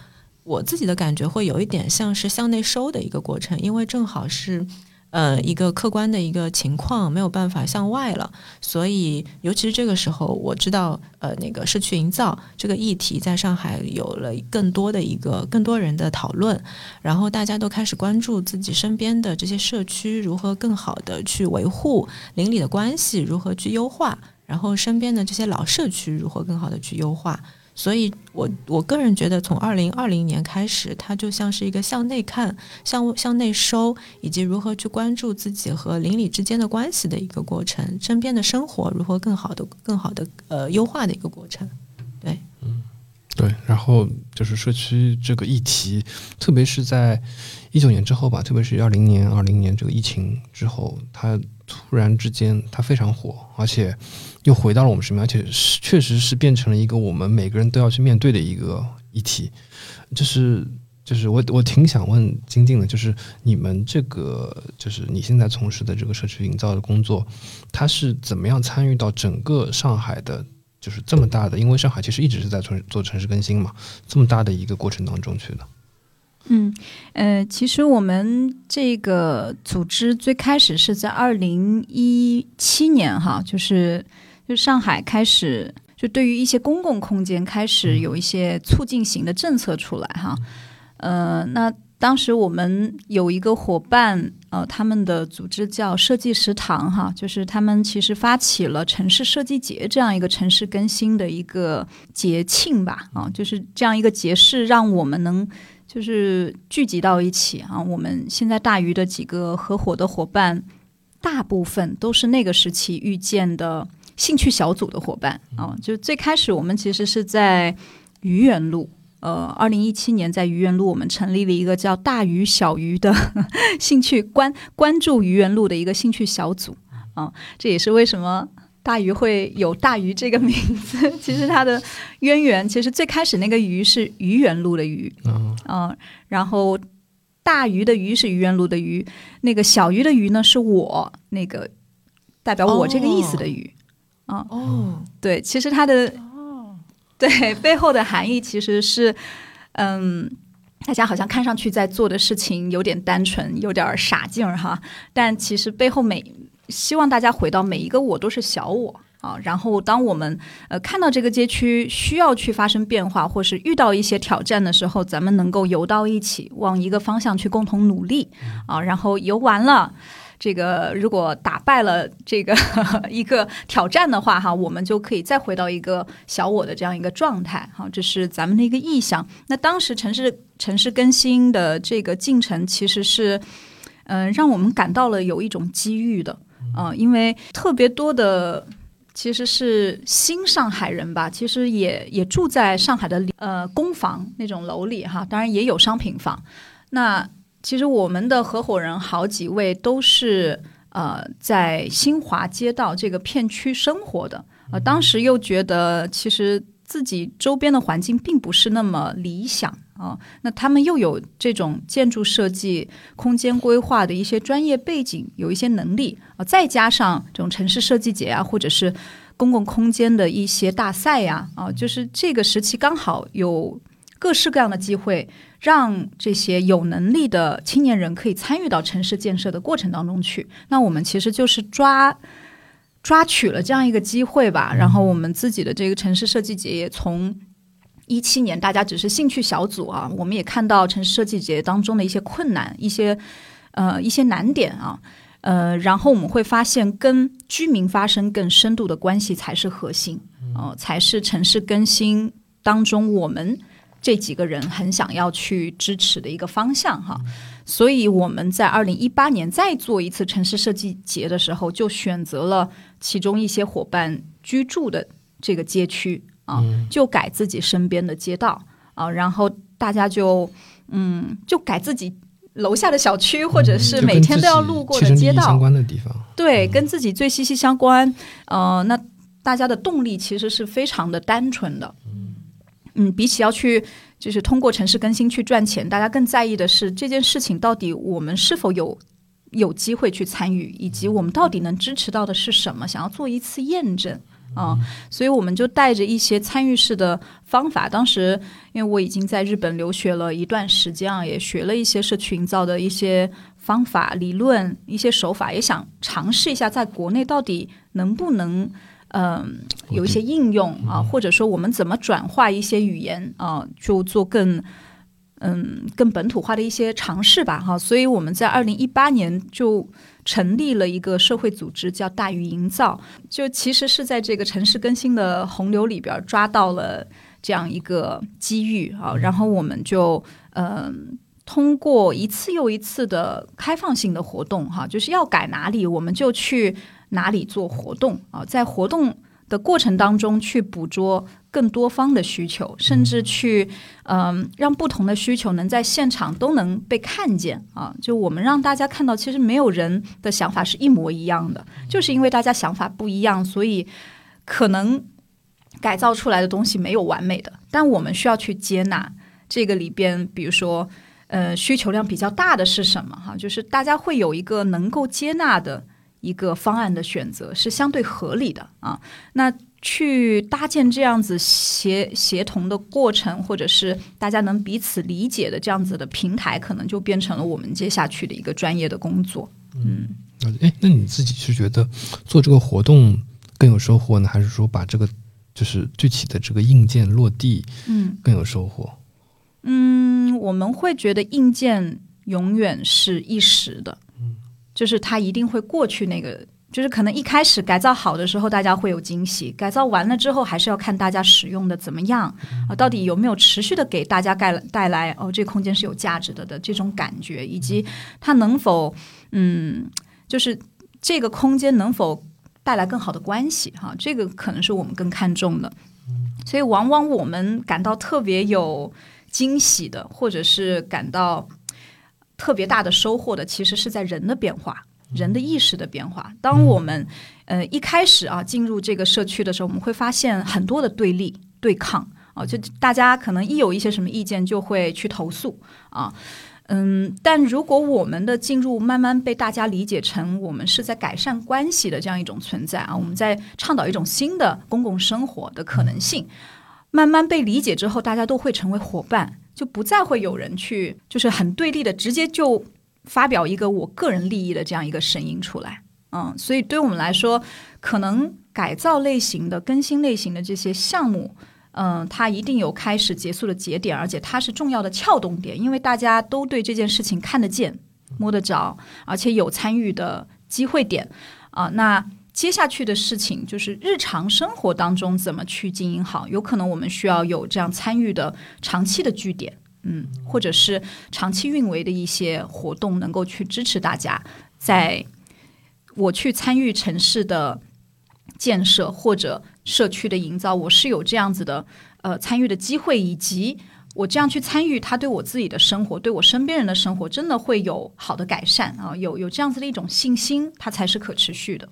我自己的感觉会有一点像是向内收的一个过程，因为正好是。呃，一个客观的一个情况没有办法向外了，所以尤其是这个时候，我知道，呃，那个社区营造这个议题在上海有了更多的一个更多人的讨论，然后大家都开始关注自己身边的这些社区如何更好的去维护邻里的关系，如何去优化，然后身边的这些老社区如何更好的去优化。所以，我我个人觉得，从二零二零年开始，它就像是一个向内看、向向内收，以及如何去关注自己和邻里之间的关系的一个过程，身边的生活如何更好的、更好的呃优化的一个过程。对，嗯，对。然后就是社区这个议题，特别是在一九年之后吧，特别是二零年、二零年这个疫情之后，它突然之间它非常火，而且。又回到了我们身边，而且是确实是变成了一个我们每个人都要去面对的一个议题。就是就是我我挺想问金靖的，就是你们这个就是你现在从事的这个社区营造的工作，它是怎么样参与到整个上海的，就是这么大的？因为上海其实一直是在做做城市更新嘛，这么大的一个过程当中去的。嗯，呃，其实我们这个组织最开始是在二零一七年哈，就是就上海开始就对于一些公共空间开始有一些促进型的政策出来哈。呃，那当时我们有一个伙伴，呃，他们的组织叫设计食堂，哈，就是他们其实发起了城市设计节这样一个城市更新的一个节庆吧，啊，就是这样一个节是让我们能就是聚集到一起啊。我们现在大鱼的几个合伙的伙伴，大部分都是那个时期遇见的兴趣小组的伙伴啊。就最开始我们其实是在愚园路。呃，二零一七年在愚园路，我们成立了一个叫“大鱼小鱼”的 兴趣关关注愚园路的一个兴趣小组啊，这也是为什么大鱼会有大鱼这个名字。其实它的渊源，其实最开始那个鱼是愚园路的鱼，嗯，然后大鱼的鱼是愚园路的鱼，那个小鱼的鱼呢是我那个代表我这个意思的鱼啊。哦，对，其实它的。对，背后的含义其实是，嗯，大家好像看上去在做的事情有点单纯，有点傻劲儿哈。但其实背后每希望大家回到每一个我都是小我啊。然后当我们呃看到这个街区需要去发生变化，或是遇到一些挑战的时候，咱们能够游到一起，往一个方向去共同努力啊。然后游完了。这个如果打败了这个 一个挑战的话，哈，我们就可以再回到一个小我的这样一个状态，哈，这是咱们的一个意向。那当时城市城市更新的这个进程，其实是，嗯，让我们感到了有一种机遇的，啊，因为特别多的其实是新上海人吧，其实也也住在上海的呃公房那种楼里，哈，当然也有商品房，那。其实我们的合伙人好几位都是呃在新华街道这个片区生活的，呃，当时又觉得其实自己周边的环境并不是那么理想啊，那他们又有这种建筑设计、空间规划的一些专业背景，有一些能力啊，再加上这种城市设计节啊，或者是公共空间的一些大赛呀，啊，就是这个时期刚好有各式各样的机会。让这些有能力的青年人可以参与到城市建设的过程当中去。那我们其实就是抓抓取了这样一个机会吧。然后我们自己的这个城市设计节也从一七年大家只是兴趣小组啊，我们也看到城市设计节当中的一些困难、一些呃一些难点啊，呃，然后我们会发现跟居民发生更深度的关系才是核心，哦，才是城市更新当中我们。这几个人很想要去支持的一个方向哈，所以我们在二零一八年再做一次城市设计节的时候，就选择了其中一些伙伴居住的这个街区啊，就改自己身边的街道啊，然后大家就嗯，就改自己楼下的小区，或者是每天都要路过的街道。相关的地方，对，跟自己最息息相关。呃，那大家的动力其实是非常的单纯的。嗯，比起要去就是通过城市更新去赚钱，大家更在意的是这件事情到底我们是否有有机会去参与，以及我们到底能支持到的是什么，想要做一次验证啊。所以我们就带着一些参与式的方法。当时因为我已经在日本留学了一段时间啊，也学了一些社区营造的一些方法、理论、一些手法，也想尝试一下在国内到底能不能。嗯，有一些应用啊，或者说我们怎么转化一些语言啊，就做更嗯更本土化的一些尝试吧，哈。所以我们在二零一八年就成立了一个社会组织，叫大鱼营造，就其实是在这个城市更新的洪流里边抓到了这样一个机遇啊，然后我们就嗯通过一次又一次的开放性的活动，哈，就是要改哪里，我们就去。哪里做活动啊？在活动的过程当中，去捕捉更多方的需求，甚至去嗯，让不同的需求能在现场都能被看见啊！就我们让大家看到，其实没有人的想法是一模一样的，就是因为大家想法不一样，所以可能改造出来的东西没有完美的。但我们需要去接纳这个里边，比如说呃需求量比较大的是什么哈？就是大家会有一个能够接纳的一个方案的选择，是相对合理的啊。那去搭建这样子协协同的过程，或者是大家能彼此理解的这样子的平台，可能就变成了我们接下去的一个专业的工作。嗯，哎，那你自己是觉得做这个活动更有收获呢，还是说把这个就是具体的这个硬件落地，嗯更有收获？嗯，我们会觉得硬件永远是一时的，就是它一定会过去那个。就是可能一开始改造好的时候，大家会有惊喜；改造完了之后，还是要看大家使用的怎么样啊，到底有没有持续的给大家带带来哦，这个空间是有价值的的这种感觉，以及它能否嗯，就是这个空间能否带来更好的关系哈，这个可能是我们更看重的。所以，往往我们感到特别有惊喜的，或者是感到特别大的收获的，其实是在人的变化。人的意识的变化。当我们呃一开始啊进入这个社区的时候，我们会发现很多的对立、对抗啊，就大家可能一有一些什么意见就会去投诉啊。嗯，但如果我们的进入慢慢被大家理解成我们是在改善关系的这样一种存在啊，我们在倡导一种新的公共生活的可能性，慢慢被理解之后，大家都会成为伙伴，就不再会有人去就是很对立的直接就。发表一个我个人利益的这样一个声音出来，嗯，所以对我们来说，可能改造类型的、更新类型的这些项目，嗯，它一定有开始、结束的节点，而且它是重要的撬动点，因为大家都对这件事情看得见、摸得着，而且有参与的机会点啊。那接下去的事情就是日常生活当中怎么去经营好，有可能我们需要有这样参与的长期的据点。嗯，或者是长期运维的一些活动，能够去支持大家，在我去参与城市的建设或者社区的营造，我是有这样子的呃参与的机会，以及我这样去参与，他对我自己的生活，对我身边人的生活，真的会有好的改善啊，有有这样子的一种信心，它才是可持续的。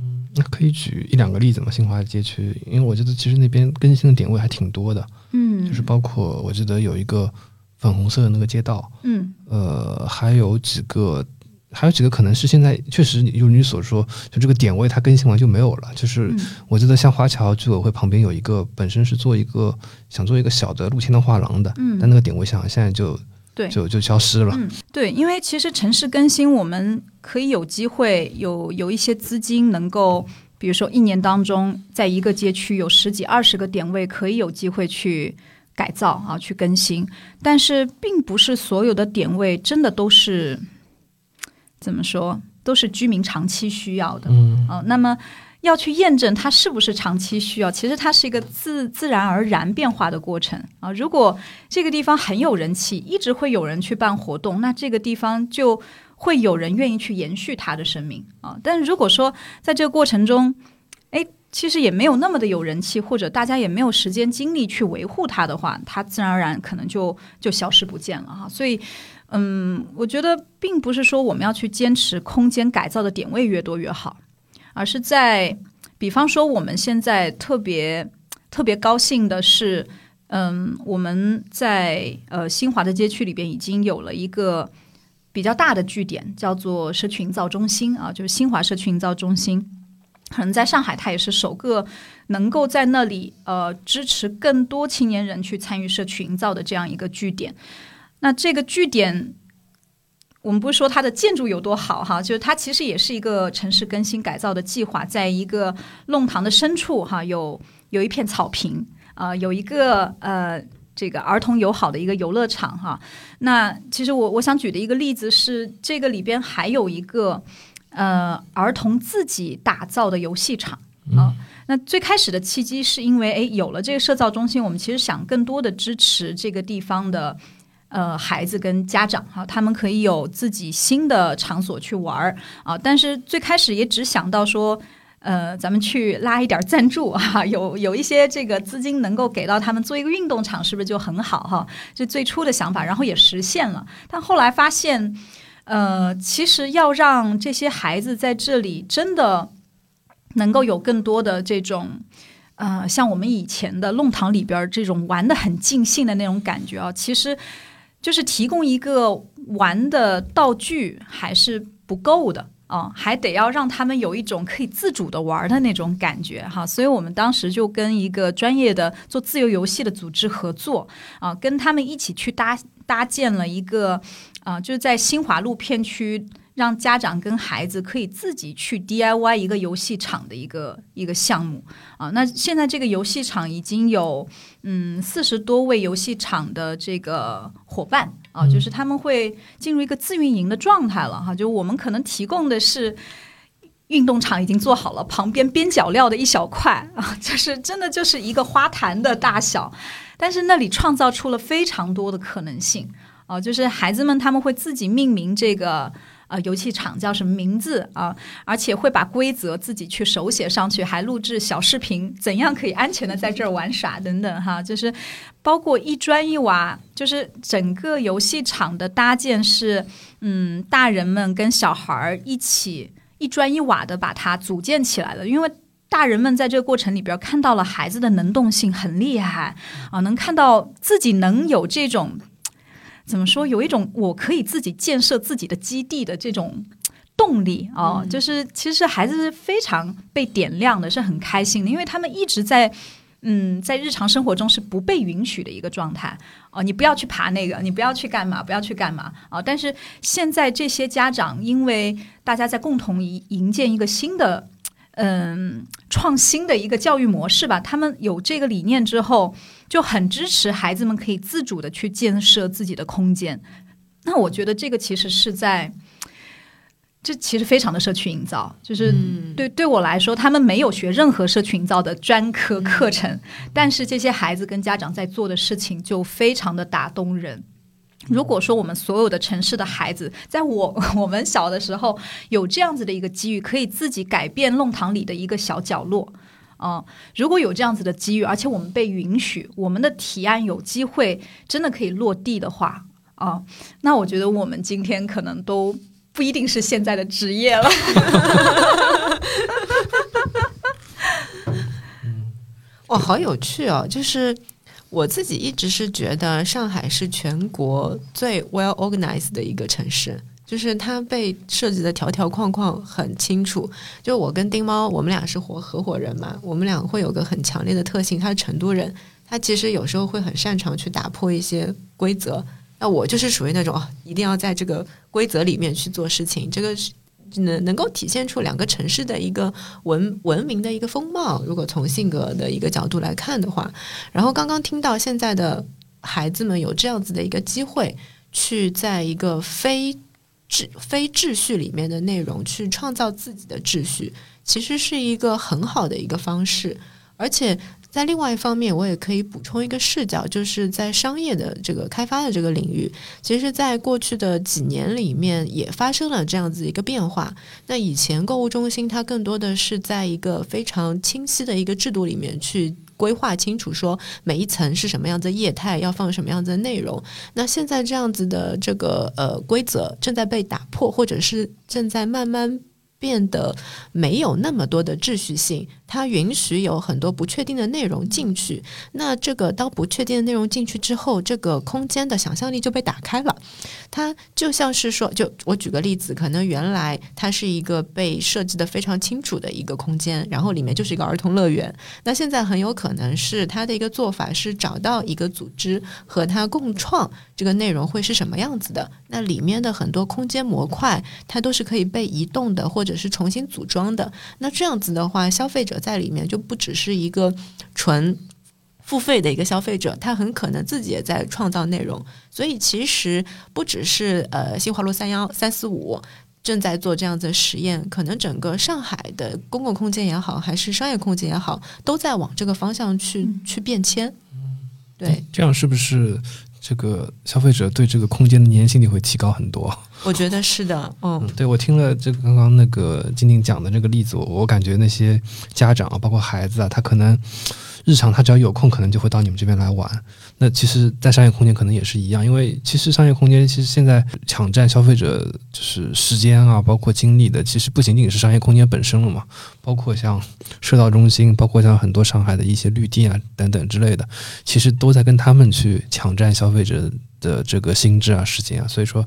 嗯，那可以举一两个例子吗？新华街区，因为我觉得其实那边更新的点位还挺多的，嗯，就是包括我记得有一个。粉红色的那个街道，嗯，呃，还有几个，还有几个可能是现在确实如你所说，就这个点位它更新完就没有了。就是我记得像华侨居委会旁边有一个，本身是做一个想做一个小的露天的画廊的，嗯，但那个点位想现在就对就就消失了。嗯，对，因为其实城市更新，我们可以有机会有有一些资金能够，比如说一年当中，在一个街区有十几二十个点位，可以有机会去。改造啊，去更新，但是并不是所有的点位真的都是怎么说，都是居民长期需要的。嗯，啊，那么要去验证它是不是长期需要，其实它是一个自自然而然变化的过程啊。如果这个地方很有人气，一直会有人去办活动，那这个地方就会有人愿意去延续它的生命啊。但如果说在这个过程中，哎。其实也没有那么的有人气，或者大家也没有时间精力去维护它的话，它自然而然可能就就消失不见了哈。所以，嗯，我觉得并不是说我们要去坚持空间改造的点位越多越好，而是在比方说我们现在特别特别高兴的是，嗯，我们在呃新华的街区里边已经有了一个比较大的据点，叫做社区营造中心啊，就是新华社区营造中心。可能在上海，它也是首个能够在那里呃支持更多青年人去参与社区营造的这样一个据点。那这个据点，我们不是说它的建筑有多好哈，就是它其实也是一个城市更新改造的计划，在一个弄堂的深处哈，有有一片草坪啊，有一个呃这个儿童友好的一个游乐场哈。那其实我我想举的一个例子是，这个里边还有一个。呃，儿童自己打造的游戏场啊，那最开始的契机是因为，哎，有了这个社造中心，我们其实想更多的支持这个地方的呃孩子跟家长哈，他们可以有自己新的场所去玩儿啊。但是最开始也只想到说，呃，咱们去拉一点赞助哈，有有一些这个资金能够给到他们做一个运动场，是不是就很好哈？这最初的想法，然后也实现了，但后来发现。呃，其实要让这些孩子在这里真的能够有更多的这种呃，像我们以前的弄堂里边这种玩的很尽兴的那种感觉啊，其实就是提供一个玩的道具还是不够的啊，还得要让他们有一种可以自主的玩的那种感觉哈。所以我们当时就跟一个专业的做自由游戏的组织合作啊，跟他们一起去搭搭建了一个啊，就是在新华路片区。让家长跟孩子可以自己去 DIY 一个游戏场的一个一个项目。啊，那现在这个游戏场已经有嗯四十多位游戏场的这个伙伴。啊，就是他们会进入一个自运营的状态了哈，就我们可能提供的是运动场已经做好了，旁边边角料的一小块啊，就是真的就是一个花坛的大小，但是那里创造出了非常多的可能性。啊，就是孩子们他们会自己命名这个。呃，游戏场叫什么名字啊？而且会把规则自己去手写上去，还录制小视频，怎样可以安全的在这儿玩耍等等哈。就是包括一砖一瓦，就是整个游戏场的搭建是，嗯，大人们跟小孩儿一起一砖一瓦的把它组建起来了。因为大人们在这个过程里边看到了孩子的能动性很厉害啊，能看到自己能有这种。怎么说？有一种我可以自己建设自己的基地的这种动力啊，就是其实孩子是非常被点亮的，是很开心的，因为他们一直在嗯，在日常生活中是不被允许的一个状态哦。你不要去爬那个，你不要去干嘛，不要去干嘛啊！但是现在这些家长，因为大家在共同营营建一个新的嗯创新的一个教育模式吧，他们有这个理念之后。就很支持孩子们可以自主的去建设自己的空间，那我觉得这个其实是在，这其实非常的社区营造，就是对对我来说，他们没有学任何社区营造的专科课程，但是这些孩子跟家长在做的事情就非常的打动人。如果说我们所有的城市的孩子，在我 我们小的时候有这样子的一个机遇，可以自己改变弄堂里的一个小角落。啊，如果有这样子的机遇，而且我们被允许，我们的提案有机会真的可以落地的话，啊，那我觉得我们今天可能都不一定是现在的职业了。哇，好有趣哦！就是我自己一直是觉得上海是全国最 well organized 的一个城市。就是它被设计的条条框框很清楚。就我跟丁猫，我们俩是合合伙人嘛，我们俩会有个很强烈的特性。他是成都人，他其实有时候会很擅长去打破一些规则。那我就是属于那种一定要在这个规则里面去做事情。这个是能能够体现出两个城市的一个文文明的一个风貌。如果从性格的一个角度来看的话，然后刚刚听到现在的孩子们有这样子的一个机会，去在一个非秩非秩序里面的内容，去创造自己的秩序，其实是一个很好的一个方式。而且在另外一方面，我也可以补充一个视角，就是在商业的这个开发的这个领域，其实，在过去的几年里面，也发生了这样子一个变化。那以前购物中心，它更多的是在一个非常清晰的一个制度里面去。规划清楚，说每一层是什么样子业态，要放什么样的内容。那现在这样子的这个呃规则正在被打破，或者是正在慢慢变得没有那么多的秩序性。它允许有很多不确定的内容进去，那这个当不确定的内容进去之后，这个空间的想象力就被打开了。它就像是说，就我举个例子，可能原来它是一个被设计的非常清楚的一个空间，然后里面就是一个儿童乐园。那现在很有可能是它的一个做法是找到一个组织和它共创这个内容会是什么样子的。那里面的很多空间模块，它都是可以被移动的，或者是重新组装的。那这样子的话，消费者。在里面就不只是一个纯付费的一个消费者，他很可能自己也在创造内容。所以其实不只是呃新华路三幺三四五正在做这样子的实验，可能整个上海的公共空间也好，还是商业空间也好，都在往这个方向去去变迁。对，这样是不是？这个消费者对这个空间的粘性力会提高很多，我觉得是的，嗯，对我听了这个刚刚那个静静讲的这个例子，我我感觉那些家长啊，包括孩子啊，他可能日常他只要有空，可能就会到你们这边来玩。那其实，在商业空间可能也是一样，因为其实商业空间其实现在抢占消费者就是时间啊，包括精力的，其实不仅仅是商业空间本身了嘛，包括像社道中心，包括像很多上海的一些绿地啊等等之类的，其实都在跟他们去抢占消费者的这个心智啊、时间啊，所以说，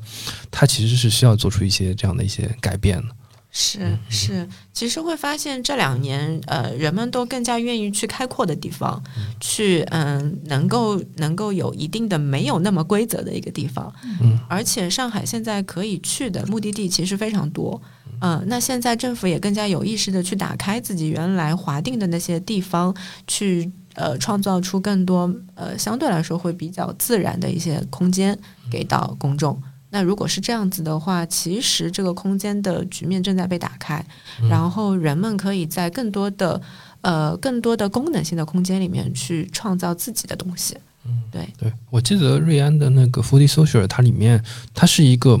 它其实是需要做出一些这样的一些改变的。是是，其实会发现这两年，呃，人们都更加愿意去开阔的地方，去嗯，能够能够有一定的没有那么规则的一个地方。嗯，而且上海现在可以去的目的地其实非常多。嗯，那现在政府也更加有意识的去打开自己原来划定的那些地方，去呃创造出更多呃相对来说会比较自然的一些空间给到公众。那如果是这样子的话，其实这个空间的局面正在被打开，然后人们可以在更多的呃更多的功能性的空间里面去创造自己的东西。嗯，对对，我记得瑞安的那个 Foodie Social，它里面它是一个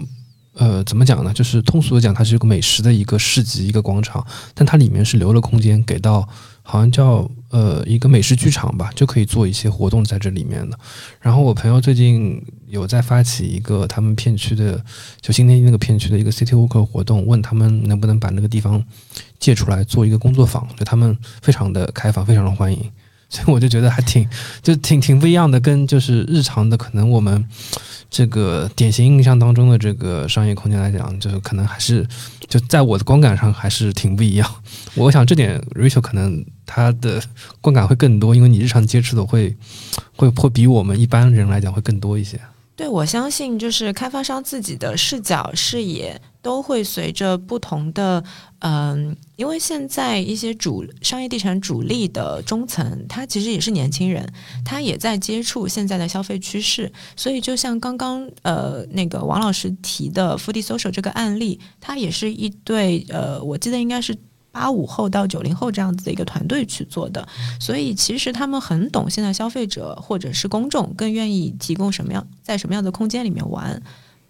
呃怎么讲呢？就是通俗的讲，它是一个美食的一个市集一个广场，但它里面是留了空间给到。好像叫呃一个美食剧场吧，就可以做一些活动在这里面的。然后我朋友最近有在发起一个他们片区的，就新天那个片区的一个 City work 活动，问他们能不能把那个地方借出来做一个工作坊，就他们非常的开放，非常的欢迎。所以我就觉得还挺就挺挺不一样的，跟就是日常的可能我们这个典型印象当中的这个商业空间来讲，就是可能还是就在我的观感上还是挺不一样。我想这点 Rachel 可能。她的观感会更多，因为你日常接触的会会会比我们一般人来讲会更多一些。对，我相信就是开发商自己的视角视野都会随着不同的，嗯，因为现在一些主商业地产主力的中层，他其实也是年轻人，他也在接触现在的消费趋势，所以就像刚刚呃那个王老师提的 Foodie Social 这个案例，他也是一对呃，我记得应该是。八五后到九零后这样子的一个团队去做的，所以其实他们很懂现在消费者或者是公众更愿意提供什么样在什么样的空间里面玩，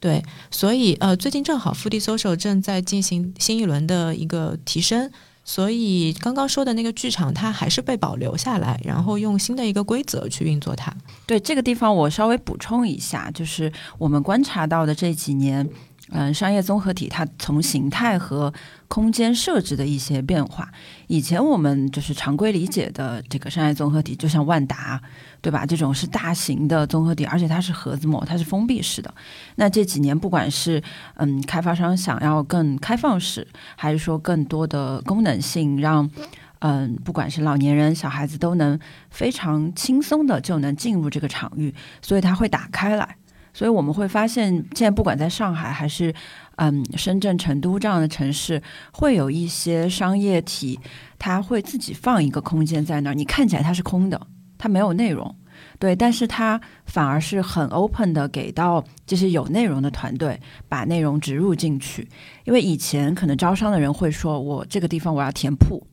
对，所以呃最近正好 fd Social 正在进行新一轮的一个提升，所以刚刚说的那个剧场它还是被保留下来，然后用新的一个规则去运作它。对这个地方我稍微补充一下，就是我们观察到的这几年。嗯，商业综合体它从形态和空间设置的一些变化，以前我们就是常规理解的这个商业综合体，就像万达，对吧？这种是大型的综合体，而且它是盒子模，它是封闭式的。那这几年，不管是嗯开发商想要更开放式，还是说更多的功能性，让嗯不管是老年人、小孩子都能非常轻松的就能进入这个场域，所以它会打开来。所以我们会发现，现在不管在上海还是嗯深圳、成都这样的城市，会有一些商业体，它会自己放一个空间在那儿。你看起来它是空的，它没有内容，对，但是它反而是很 open 的，给到这些有内容的团队把内容植入进去。因为以前可能招商的人会说，我这个地方我要填铺，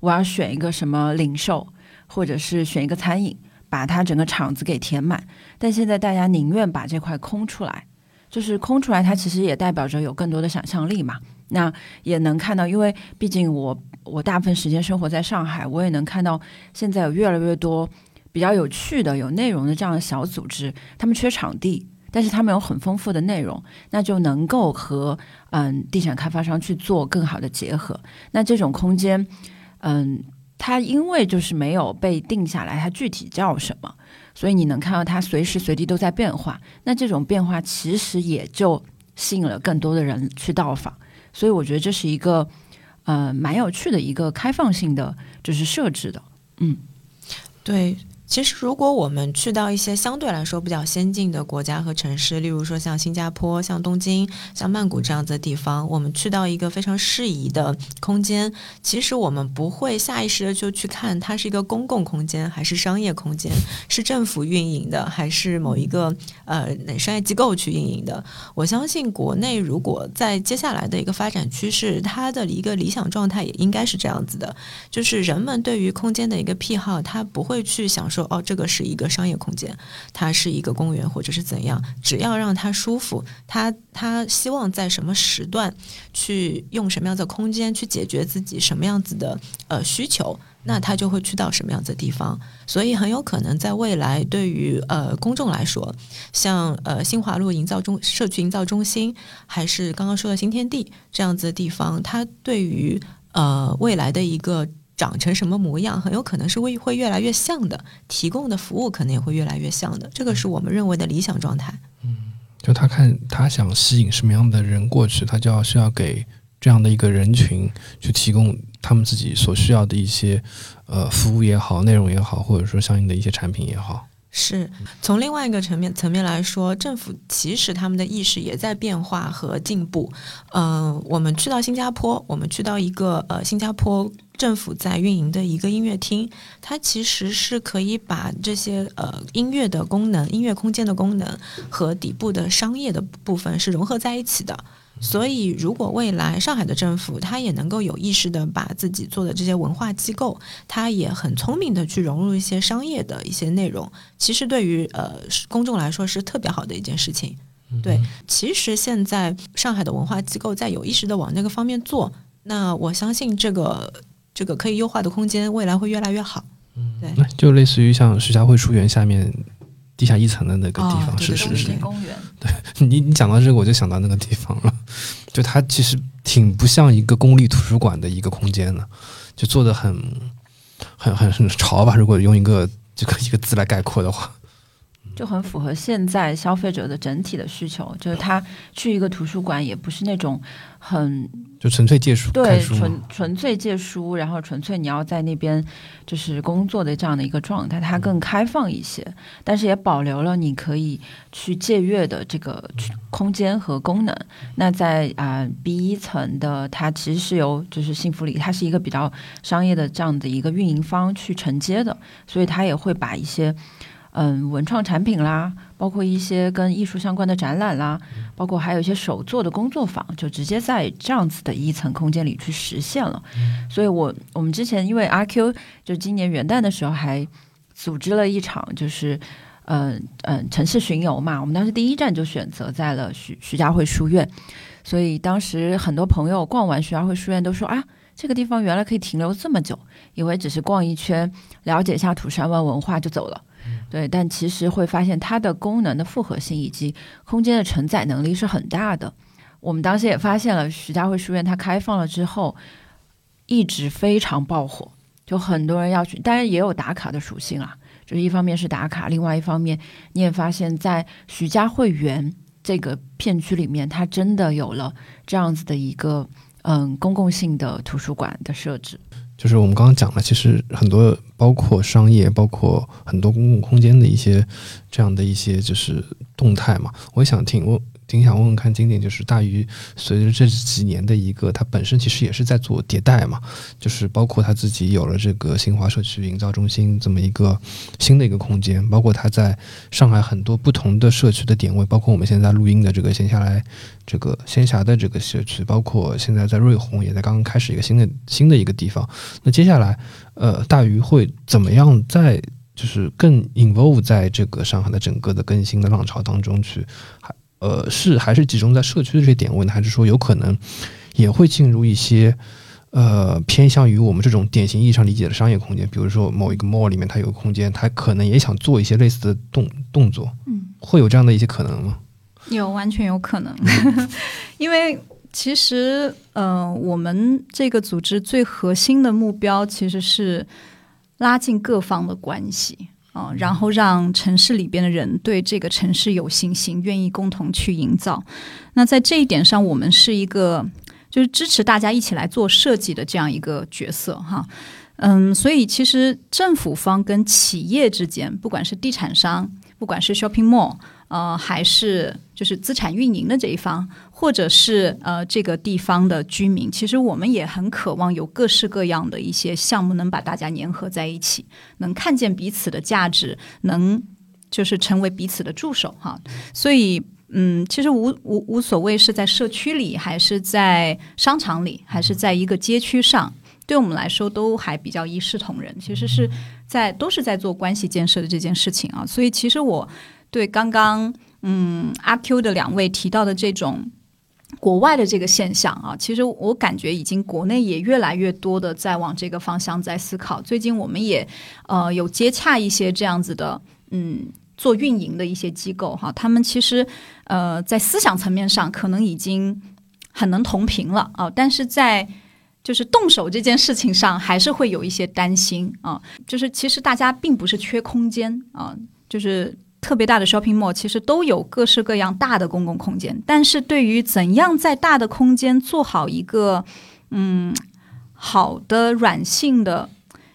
我要选一个什么零售，或者是选一个餐饮。把它整个场子给填满，但现在大家宁愿把这块空出来，就是空出来，它其实也代表着有更多的想象力嘛。那也能看到，因为毕竟我我大部分时间生活在上海，我也能看到现在有越来越多比较有趣的、有内容的这样的小组织，他们缺场地，但是他们有很丰富的内容，那就能够和嗯地产开发商去做更好的结合。那这种空间，嗯。它因为就是没有被定下来，它具体叫什么，所以你能看到它随时随地都在变化。那这种变化其实也就吸引了更多的人去到访，所以我觉得这是一个呃蛮有趣的一个开放性的就是设置的，嗯，对。其实，如果我们去到一些相对来说比较先进的国家和城市，例如说像新加坡、像东京、像曼谷这样子的地方，我们去到一个非常适宜的空间，其实我们不会下意识的就去看它是一个公共空间还是商业空间，是政府运营的还是某一个呃商业机构去运营的。我相信国内如果在接下来的一个发展趋势，它的一个理想状态也应该是这样子的，就是人们对于空间的一个癖好，他不会去想。说哦，这个是一个商业空间，它是一个公园或者是怎样，只要让他舒服，他他希望在什么时段去用什么样的空间去解决自己什么样子的呃需求，那他就会去到什么样子的地方。所以很有可能在未来，对于呃公众来说，像呃新华路营造中社区营造中心，还是刚刚说的新天地这样子的地方，它对于呃未来的一个长成什么模样，很有可能是会会越来越像的，提供的服务可能也会越来越像的。这个是我们认为的理想状态。嗯就他看他想吸引什么样的人过去，他就要需要给这样的一个人群去提供他们自己所需要的一些呃服务也好，内容也好，或者说相应的一些产品也好。是从另外一个层面层面来说，政府其实他们的意识也在变化和进步。嗯、我们去到新加坡，我们去到一个呃新加坡政府在运营的一个音乐厅，它其实是可以把这些呃音乐的功能、音乐空间的功能和底部的商业的部分是融合在一起的。所以，如果未来上海的政府它也能够有意识的把自己做的这些文化机构，它也很聪明的去融入一些商业的一些内容，其实对于呃公众来说是特别好的一件事情。对，其实现在上海的文化机构在有意识的往那个方面做，那我相信这个这个可以优化的空间未来会越来越好。对，就类似于像徐家汇书园下面地下一层的那个地方，哦对对对是是是。公园，你你讲到这个，我就想到那个地方了，就它其实挺不像一个公立图书馆的一个空间的，就做的很很很很潮吧。如果用一个这个一个字来概括的话，就很符合现在消费者的整体的需求，就是他去一个图书馆也不是那种很就纯粹借书对书纯。纯粹借书，然后纯粹你要在那边就是工作的这样的一个状态，它更开放一些，但是也保留了你可以去借阅的这个空间和功能。那在啊、B 一层的，它其实是由就是幸福里，它是一个比较商业的这样的一个运营方去承接的，所以它也会把一些。嗯，文创产品啦，包括一些跟艺术相关的展览啦，包括还有一些手作的工作坊，就直接在这样子的一层空间里去实现了。所以我我们之前因为阿 Q 就今年元旦的时候还组织了一场就是。嗯嗯，城市巡游嘛，我们当时第一站就选择在了徐徐家汇书院，所以当时很多朋友逛完徐家汇书院都说啊，这个地方原来可以停留这么久，以为只是逛一圈，了解一下土山湾文化就走了。对，但其实会发现它的功能的复合性以及空间的承载能力是很大的。我们当时也发现了徐家汇书院它开放了之后，一直非常爆火，就很多人要去，当然也有打卡的属性啊。就是一方面是打卡，另外一方面你也发现，在徐家汇园这个片区里面，它真的有了这样子的一个嗯公共性的图书馆的设置。就是我们刚刚讲了，其实很多包括商业，包括很多公共空间的一些这样的一些就是动态嘛。我也想听，我挺想问问看经典，就是大鱼随着这几年的一个，它本身其实也是在做迭代嘛，就是包括他自己有了这个新华社区营造中心这么一个新的一个空间，包括他在上海很多不同的社区的点位，包括我们现在录音的这个闲下来这个仙霞的这个社区，包括现在在瑞虹也在刚刚开始一个新的新的一个地方。那接下来，呃，大鱼会怎么样在就是更 involve 在这个上海的整个的更新的浪潮当中去？还呃是还是集中在社区的这些点位呢？还是说有可能也会进入一些呃偏向于我们这种典型意义上理解的商业空间？比如说某一个 mall 里面它有个空间，它可能也想做一些类似的动动作，嗯，会有这样的一些可能吗？有完全有可能，因为其实呃，我们这个组织最核心的目标其实是拉近各方的关系啊、然后让城市里边的人对这个城市有信心，愿意共同去营造。那在这一点上，我们是一个就是支持大家一起来做设计的这样一个角色哈。嗯，所以其实政府方跟企业之间，不管是地产商，不管是 shopping mall，呃，还是就是资产运营的这一方，或者是呃这个地方的居民，其实我们也很渴望有各式各样的一些项目能把大家粘合在一起，能看见彼此的价值，能就是成为彼此的助手哈。所以。嗯，其实无无无所谓是在社区里，还是在商场里，还是在一个街区上，对我们来说都还比较一视同仁。其实是在都是在做关系建设的这件事情啊。所以其实我对刚刚嗯阿 Q 的两位提到的这种国外的这个现象啊，其实我感觉已经国内也越来越多的在往这个方向在思考。最近我们也呃有接洽一些这样子的，嗯，做运营的一些机构哈，他们其实呃在思想层面上可能已经很能同频了啊，但是在就是动手这件事情上，还是会有一些担心啊。就是其实大家并不是缺空间啊，就是特别大的 shopping mall 其实都有各式各样大的公共空间，但是对于怎样在大的空间做好一个嗯好的软性的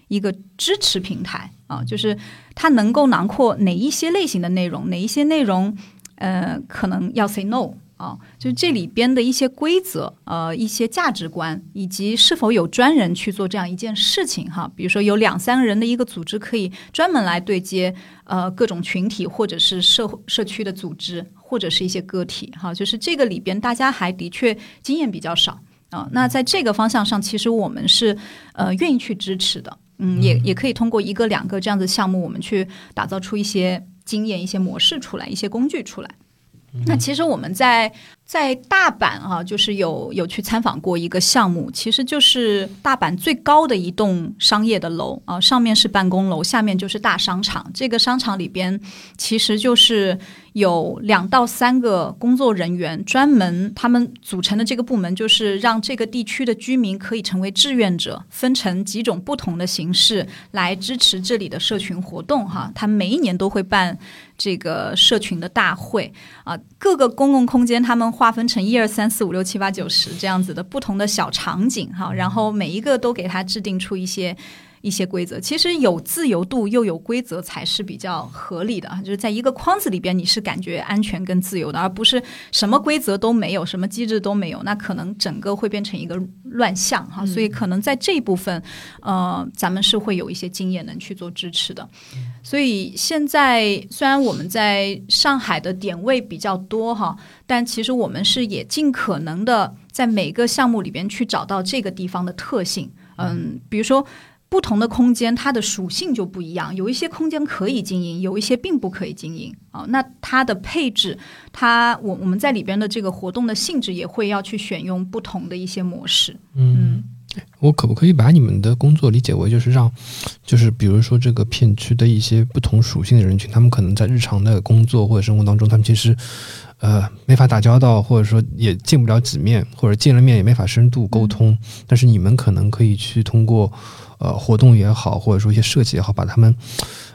一个支持平台啊，就是它能够囊括哪一些类型的内容，哪一些内容呃可能要 say no。啊，就是这里边的一些规则，呃，一些价值观，以及是否有专人去做这样一件事情哈。比如说，有两三个人的一个组织可以专门来对接，呃，各种群体或者是社社区的组织，或者是一些个体哈。就是这个里边，大家还的确经验比较少啊。那在这个方向上，其实我们是呃愿意去支持的，嗯，也也可以通过一个两个这样的项目，我们去打造出一些经验、一些模式出来，一些工具出来。那其实我们在在大阪啊，就是有有去参访过一个项目，其实就是大阪最高的一栋商业的楼啊，上面是办公楼，下面就是大商场。这个商场里边其实就是有两到三个工作人员，专门他们组成的这个部门，就是让这个地区的居民可以成为志愿者，分成几种不同的形式来支持这里的社群活动哈。他每一年都会办。这个社群的大会啊，各个公共空间他们划分成一二三四五六七八九十这样子的不同的小场景哈，然后每一个都给他制定出一些。一些规则，其实有自由度又有规则才是比较合理的，就是在一个框子里边，你是感觉安全跟自由的，而不是什么规则都没有，什么机制都没有，那可能整个会变成一个乱象哈。所以可能在这一部分，呃，咱们是会有一些经验能去做支持的。所以现在虽然我们在上海的点位比较多哈，但其实我们是也尽可能的在每个项目里边去找到这个地方的特性，嗯，比如说。不同的空间，它的属性就不一样。有一些空间可以经营，有一些并不可以经营啊。那它的配置，它我我们在里边的这个活动的性质也会要去选用不同的一些模式。嗯，我可不可以把你们的工作理解为，就是让，就是比如说这个片区的一些不同属性的人群，他们可能在日常的工作或者生活当中，他们其实呃没法打交道，或者说也见不了几面，或者见了面也没法深度沟通。但是你们可能可以去通过。呃，活动也好，或者说一些设计也好，把他们，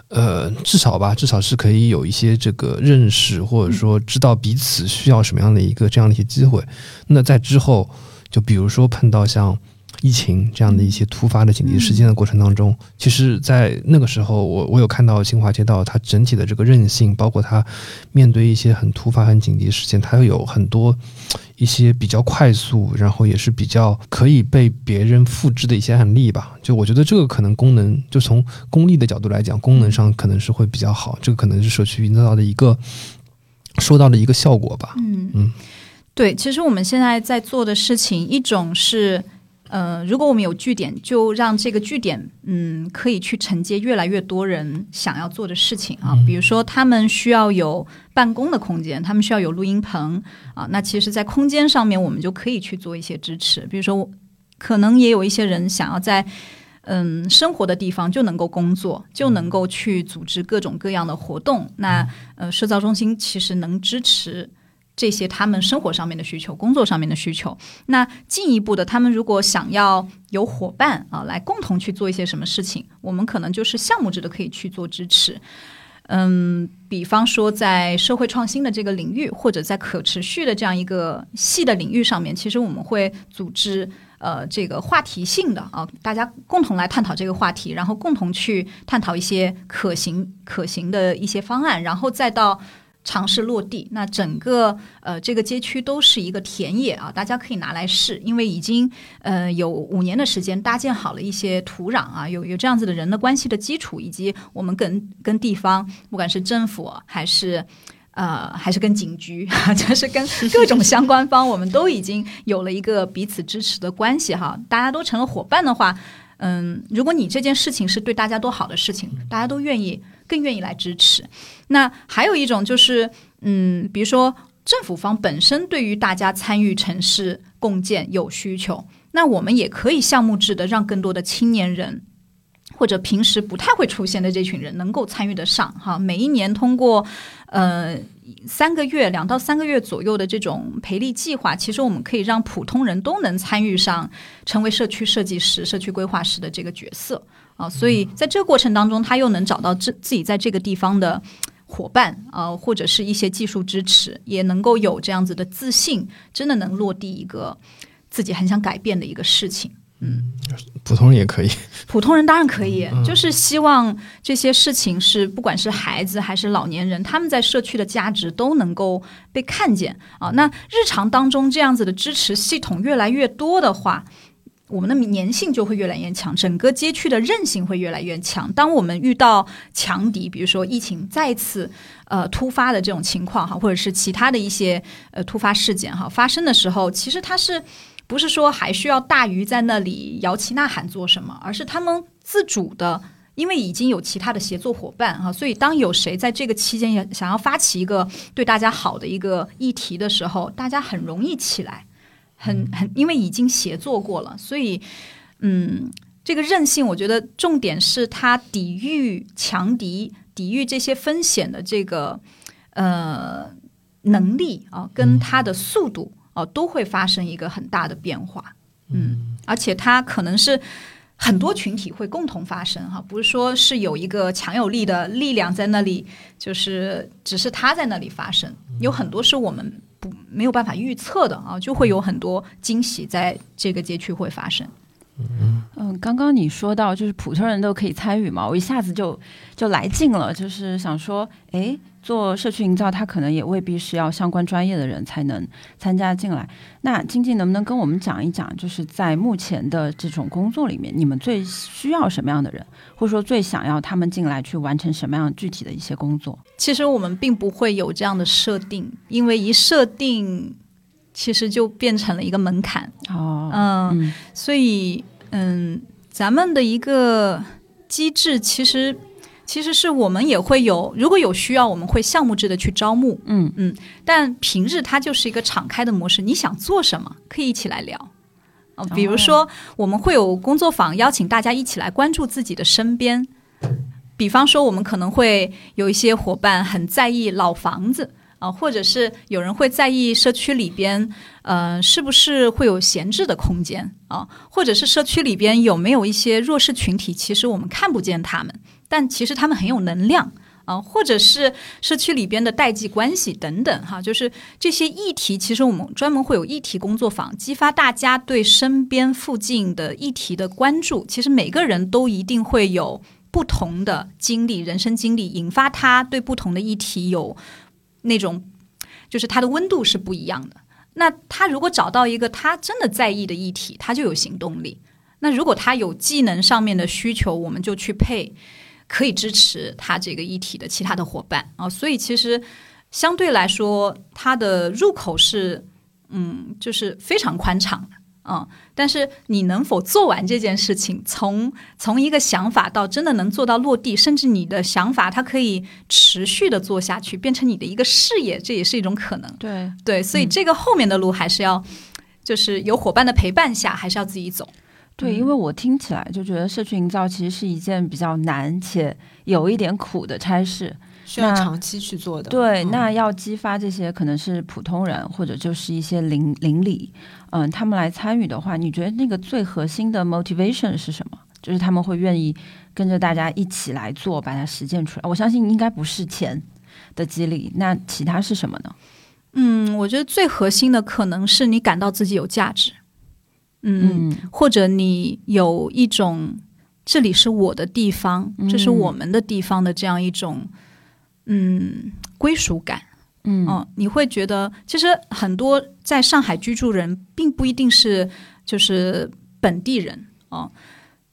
呃，至少吧，至少是可以有一些这个认识，或者说知道彼此需要什么样的一个这样的一些机会。那在之后，就比如说碰到像。疫情这样的一些突发的紧急事件的过程当中，其实，在那个时候，我我有看到新华街道它整体的这个韧性，包括它面对一些很突发、很紧急事件，它有很多一些比较快速，然后也是比较可以被别人复制的一些案例吧。就我觉得这个可能功能，就从功利的角度来讲，功能上可能是会比较好。这个可能是社区营造的一个收到的一个效果吧。嗯嗯，对，其实我们现在在做的事情，一种是。呃，如果我们有据点，就让这个据点，嗯，可以去承接越来越多人想要做的事情啊。比如说，他们需要有办公的空间，他们需要有录音棚啊。那其实，在空间上面，我们就可以去做一些支持。比如说，可能也有一些人想要在嗯生活的地方就能够工作，就能够去组织各种各样的活动。那呃，社造中心其实能支持。这些他们生活上面的需求、工作上面的需求，那进一步的，他们如果想要有伙伴啊，来共同去做一些什么事情，我们可能就是项目制的可以去做支持。嗯，比方说在社会创新的这个领域，或者在可持续的这样一个细的领域上面，其实我们会组织呃这个话题性的啊，大家共同来探讨这个话题，然后共同去探讨一些可行可行的一些方案，然后再到。尝试落地，那整个呃这个街区都是一个田野啊，大家可以拿来试，因为已经呃有五年的时间搭建好了一些土壤啊，有有这样子的人的关系的基础，以及我们跟跟地方，不管是政府还是呃还是跟警局，就是跟各种相关方，我们都已经有了一个彼此支持的关系哈，大家都成了伙伴的话，嗯，如果你这件事情是对大家都好的事情，大家都愿意。更愿意来支持。那还有一种就是，嗯，比如说政府方本身对于大家参与城市共建有需求，那我们也可以项目制的让更多的青年人。或者平时不太会出现的这群人能够参与得上哈，每一年通过呃三个月两到三个月左右的这种培力计划，其实我们可以让普通人都能参与上，成为社区设计师、社区规划师的这个角色啊。所以在这个过程当中，他又能找到自自己在这个地方的伙伴啊，或者是一些技术支持，也能够有这样子的自信，真的能落地一个自己很想改变的一个事情。嗯，普通人也可以，普通人当然可以，就是希望这些事情是不管是孩子还是老年人，他们在社区的价值都能够被看见啊。那日常当中这样子的支持系统越来越多的话，我们的粘性就会越来越强，整个街区的韧性会越来越强。当我们遇到强敌，比如说疫情再次呃突发的这种情况哈，或者是其他的一些呃突发事件哈发生的时候，其实它是。不是说还需要大鱼在那里摇旗呐喊做什么，而是他们自主的，因为已经有其他的协作伙伴哈，所以当有谁在这个期间也想要发起一个对大家好的一个议题的时候，大家很容易起来，很很，因为已经协作过了，所以嗯，这个韧性，我觉得重点是它抵御强敌、抵御这些风险的这个呃能力啊，跟它的速度。啊，都会发生一个很大的变化，嗯，而且它可能是很多群体会共同发生哈，不是说是有一个强有力的力量在那里，就是只是它在那里发生，有很多是我们不没有办法预测的啊，就会有很多惊喜在这个街区会发生。嗯，刚刚你说到就是普通人都可以参与嘛，我一下子就就来劲了，就是想说，哎。做社区营造，他可能也未必是要相关专业的人才能参加进来。那晶晶能不能跟我们讲一讲，就是在目前的这种工作里面，你们最需要什么样的人，或者说最想要他们进来去完成什么样具体的一些工作？其实我们并不会有这样的设定，因为一设定，其实就变成了一个门槛。哦，嗯，所以，嗯，咱们的一个机制其实。其实是我们也会有，如果有需要，我们会项目制的去招募，嗯嗯。但平日它就是一个敞开的模式，你想做什么可以一起来聊啊。比如说，我们会有工作坊，邀请大家一起来关注自己的身边。比方说，我们可能会有一些伙伴很在意老房子啊，或者是有人会在意社区里边，呃，是不是会有闲置的空间啊，或者是社区里边有没有一些弱势群体，其实我们看不见他们。但其实他们很有能量啊，或者是社区里边的代际关系等等哈，就是这些议题，其实我们专门会有议题工作坊，激发大家对身边附近的议题的关注。其实每个人都一定会有不同的经历，人生经历引发他对不同的议题有那种，就是他的温度是不一样的。那他如果找到一个他真的在意的议题，他就有行动力。那如果他有技能上面的需求，我们就去配。可以支持他这个议题的其他的伙伴啊，所以其实相对来说，它的入口是嗯，就是非常宽敞的啊。但是你能否做完这件事情，从从一个想法到真的能做到落地，甚至你的想法它可以持续的做下去，变成你的一个事业，这也是一种可能。对对，所以这个后面的路还是要就是有伙伴的陪伴下，还是要自己走。对，因为我听起来就觉得社区营造其实是一件比较难且有一点苦的差事，需要长期去做的。对，那要激发这些可能是普通人或者就是一些邻邻里，嗯，他们来参与的话，你觉得那个最核心的 motivation 是什么？就是他们会愿意跟着大家一起来做，把它实践出来。我相信应该不是钱的激励，那其他是什么呢？嗯，我觉得最核心的可能是你感到自己有价值。嗯，或者你有一种这里是我的地方，这是我们的地方的这样一种嗯归属感，嗯，你会觉得其实很多在上海居住人并不一定是就是本地人哦。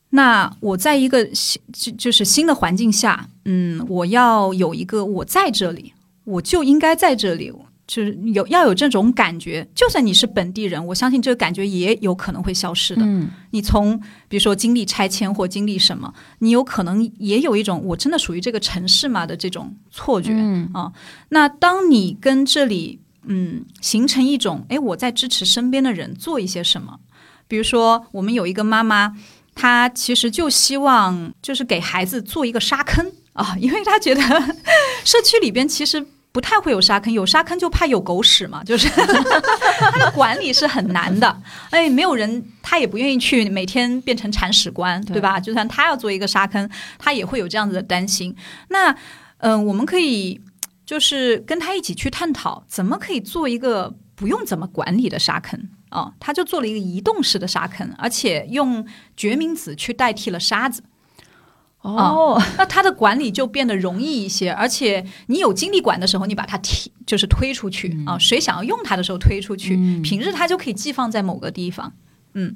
那我在一个新就就是新的环境下，嗯，我要有一个我在这里，我就应该在这里。就是有要有这种感觉，就算你是本地人，我相信这个感觉也有可能会消失的。嗯，你从比如说经历拆迁或经历什么，你有可能也有一种我真的属于这个城市嘛的这种错觉。嗯啊，那当你跟这里嗯，形成一种，哎，我在支持身边的人做一些什么。比如说，我们有一个妈妈，她其实就希望就是给孩子做一个沙坑啊，因为她觉得 社区里边其实。不太会有沙坑，有沙坑就怕有狗屎嘛，就是 它的管理是很难的。哎，没有人，他也不愿意去每天变成铲屎官，对吧？就算他要做一个沙坑，他也会有这样子的担心。那，嗯，我们可以就是跟他一起去探讨，怎么可以做一个不用怎么管理的沙坑啊？他就做了一个移动式的沙坑，而且用决明子去代替了沙子。哦，那它的管理就变得容易一些，而且你有精力管的时候，你把它提就是推出去啊，谁想要用它的时候推出去，平日它就可以寄放在某个地方，嗯，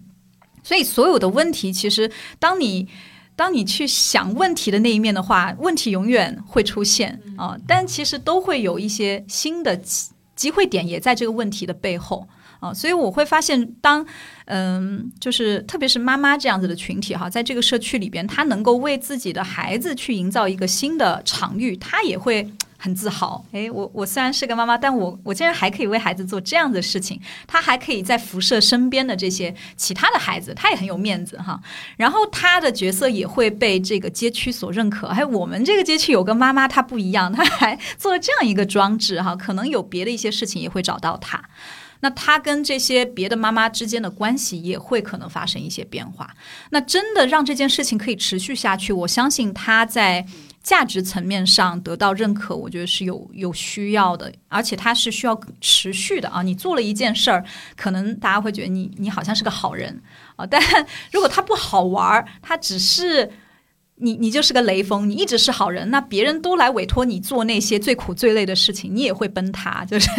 所以所有的问题其实，当你当你去想问题的那一面的话，问题永远会出现啊，但其实都会有一些新的机机会点，也在这个问题的背后。啊，所以我会发现，当嗯，就是特别是妈妈这样子的群体哈，在这个社区里边，她能够为自己的孩子去营造一个新的场域，她也会很自豪。诶，我我虽然是个妈妈，但我我竟然还可以为孩子做这样的事情，她还可以在辐射身边的这些其他的孩子，她也很有面子哈。然后她的角色也会被这个街区所认可。还我们这个街区有个妈妈，她不一样，她还做了这样一个装置哈，可能有别的一些事情也会找到她。那他跟这些别的妈妈之间的关系也会可能发生一些变化。那真的让这件事情可以持续下去，我相信他在价值层面上得到认可，我觉得是有有需要的，而且他是需要持续的啊。你做了一件事儿，可能大家会觉得你你好像是个好人啊，但如果他不好玩儿，他只是。你你就是个雷锋，你一直是好人，那别人都来委托你做那些最苦最累的事情，你也会崩塌，就是，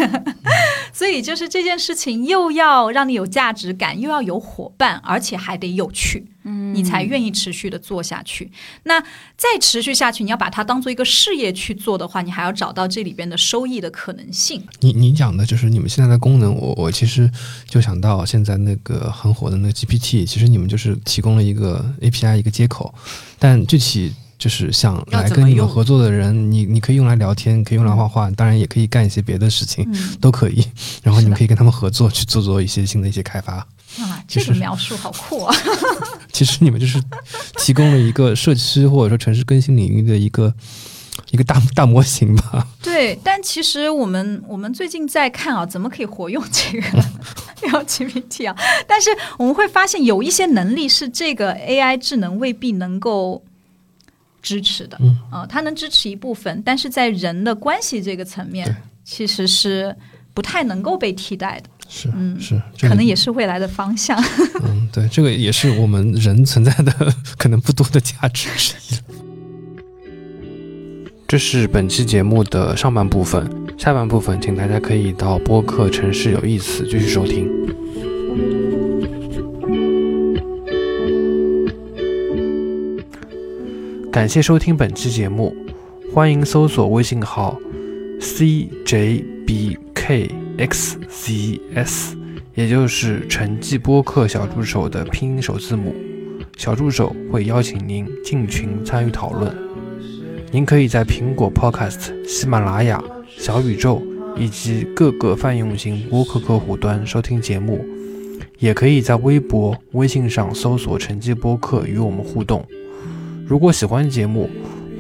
所以就是这件事情又要让你有价值感，又要有伙伴，而且还得有趣。嗯，你才愿意持续的做下去。那再持续下去，你要把它当做一个事业去做的话，你还要找到这里边的收益的可能性。你你讲的就是你们现在的功能，我我其实就想到现在那个很火的那个 GPT，其实你们就是提供了一个 API 一个接口，但具体就是想来跟你们合作的人，你你可以用来聊天，可以用来画画，当然也可以干一些别的事情，都可以。然后你们可以跟他们合作去做做一些新的一些开发。啊，这个描述好酷啊！其实你们就是提供了一个社区或者说城市更新领域的一个一个大大模型吧。对，但其实我们我们最近在看啊，怎么可以活用这个 GPT 啊？但是我们会发现有一些能力是这个 AI 智能未必能够支持的。嗯啊，它能支持一部分，但是在人的关系这个层面，其实是不太能够被替代的。是，嗯，是，可能也是未来的方向。嗯，对，这个也是我们人存在的 可能不多的价值之一。这是本期节目的上半部分，下半部分，请大家可以到播客《城市有意思》继续收听。感谢收听本期节目，欢迎搜索微信号 cjbk。XCS，也就是成绩播客小助手的拼音首字母。小助手会邀请您进群参与讨论。您可以在苹果 Podcast、喜马拉雅、小宇宙以及各个泛用型播客客户端收听节目，也可以在微博、微信上搜索“成绩播客”与我们互动。如果喜欢节目，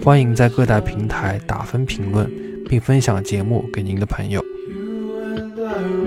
欢迎在各大平台打分评论，并分享节目给您的朋友。Hello.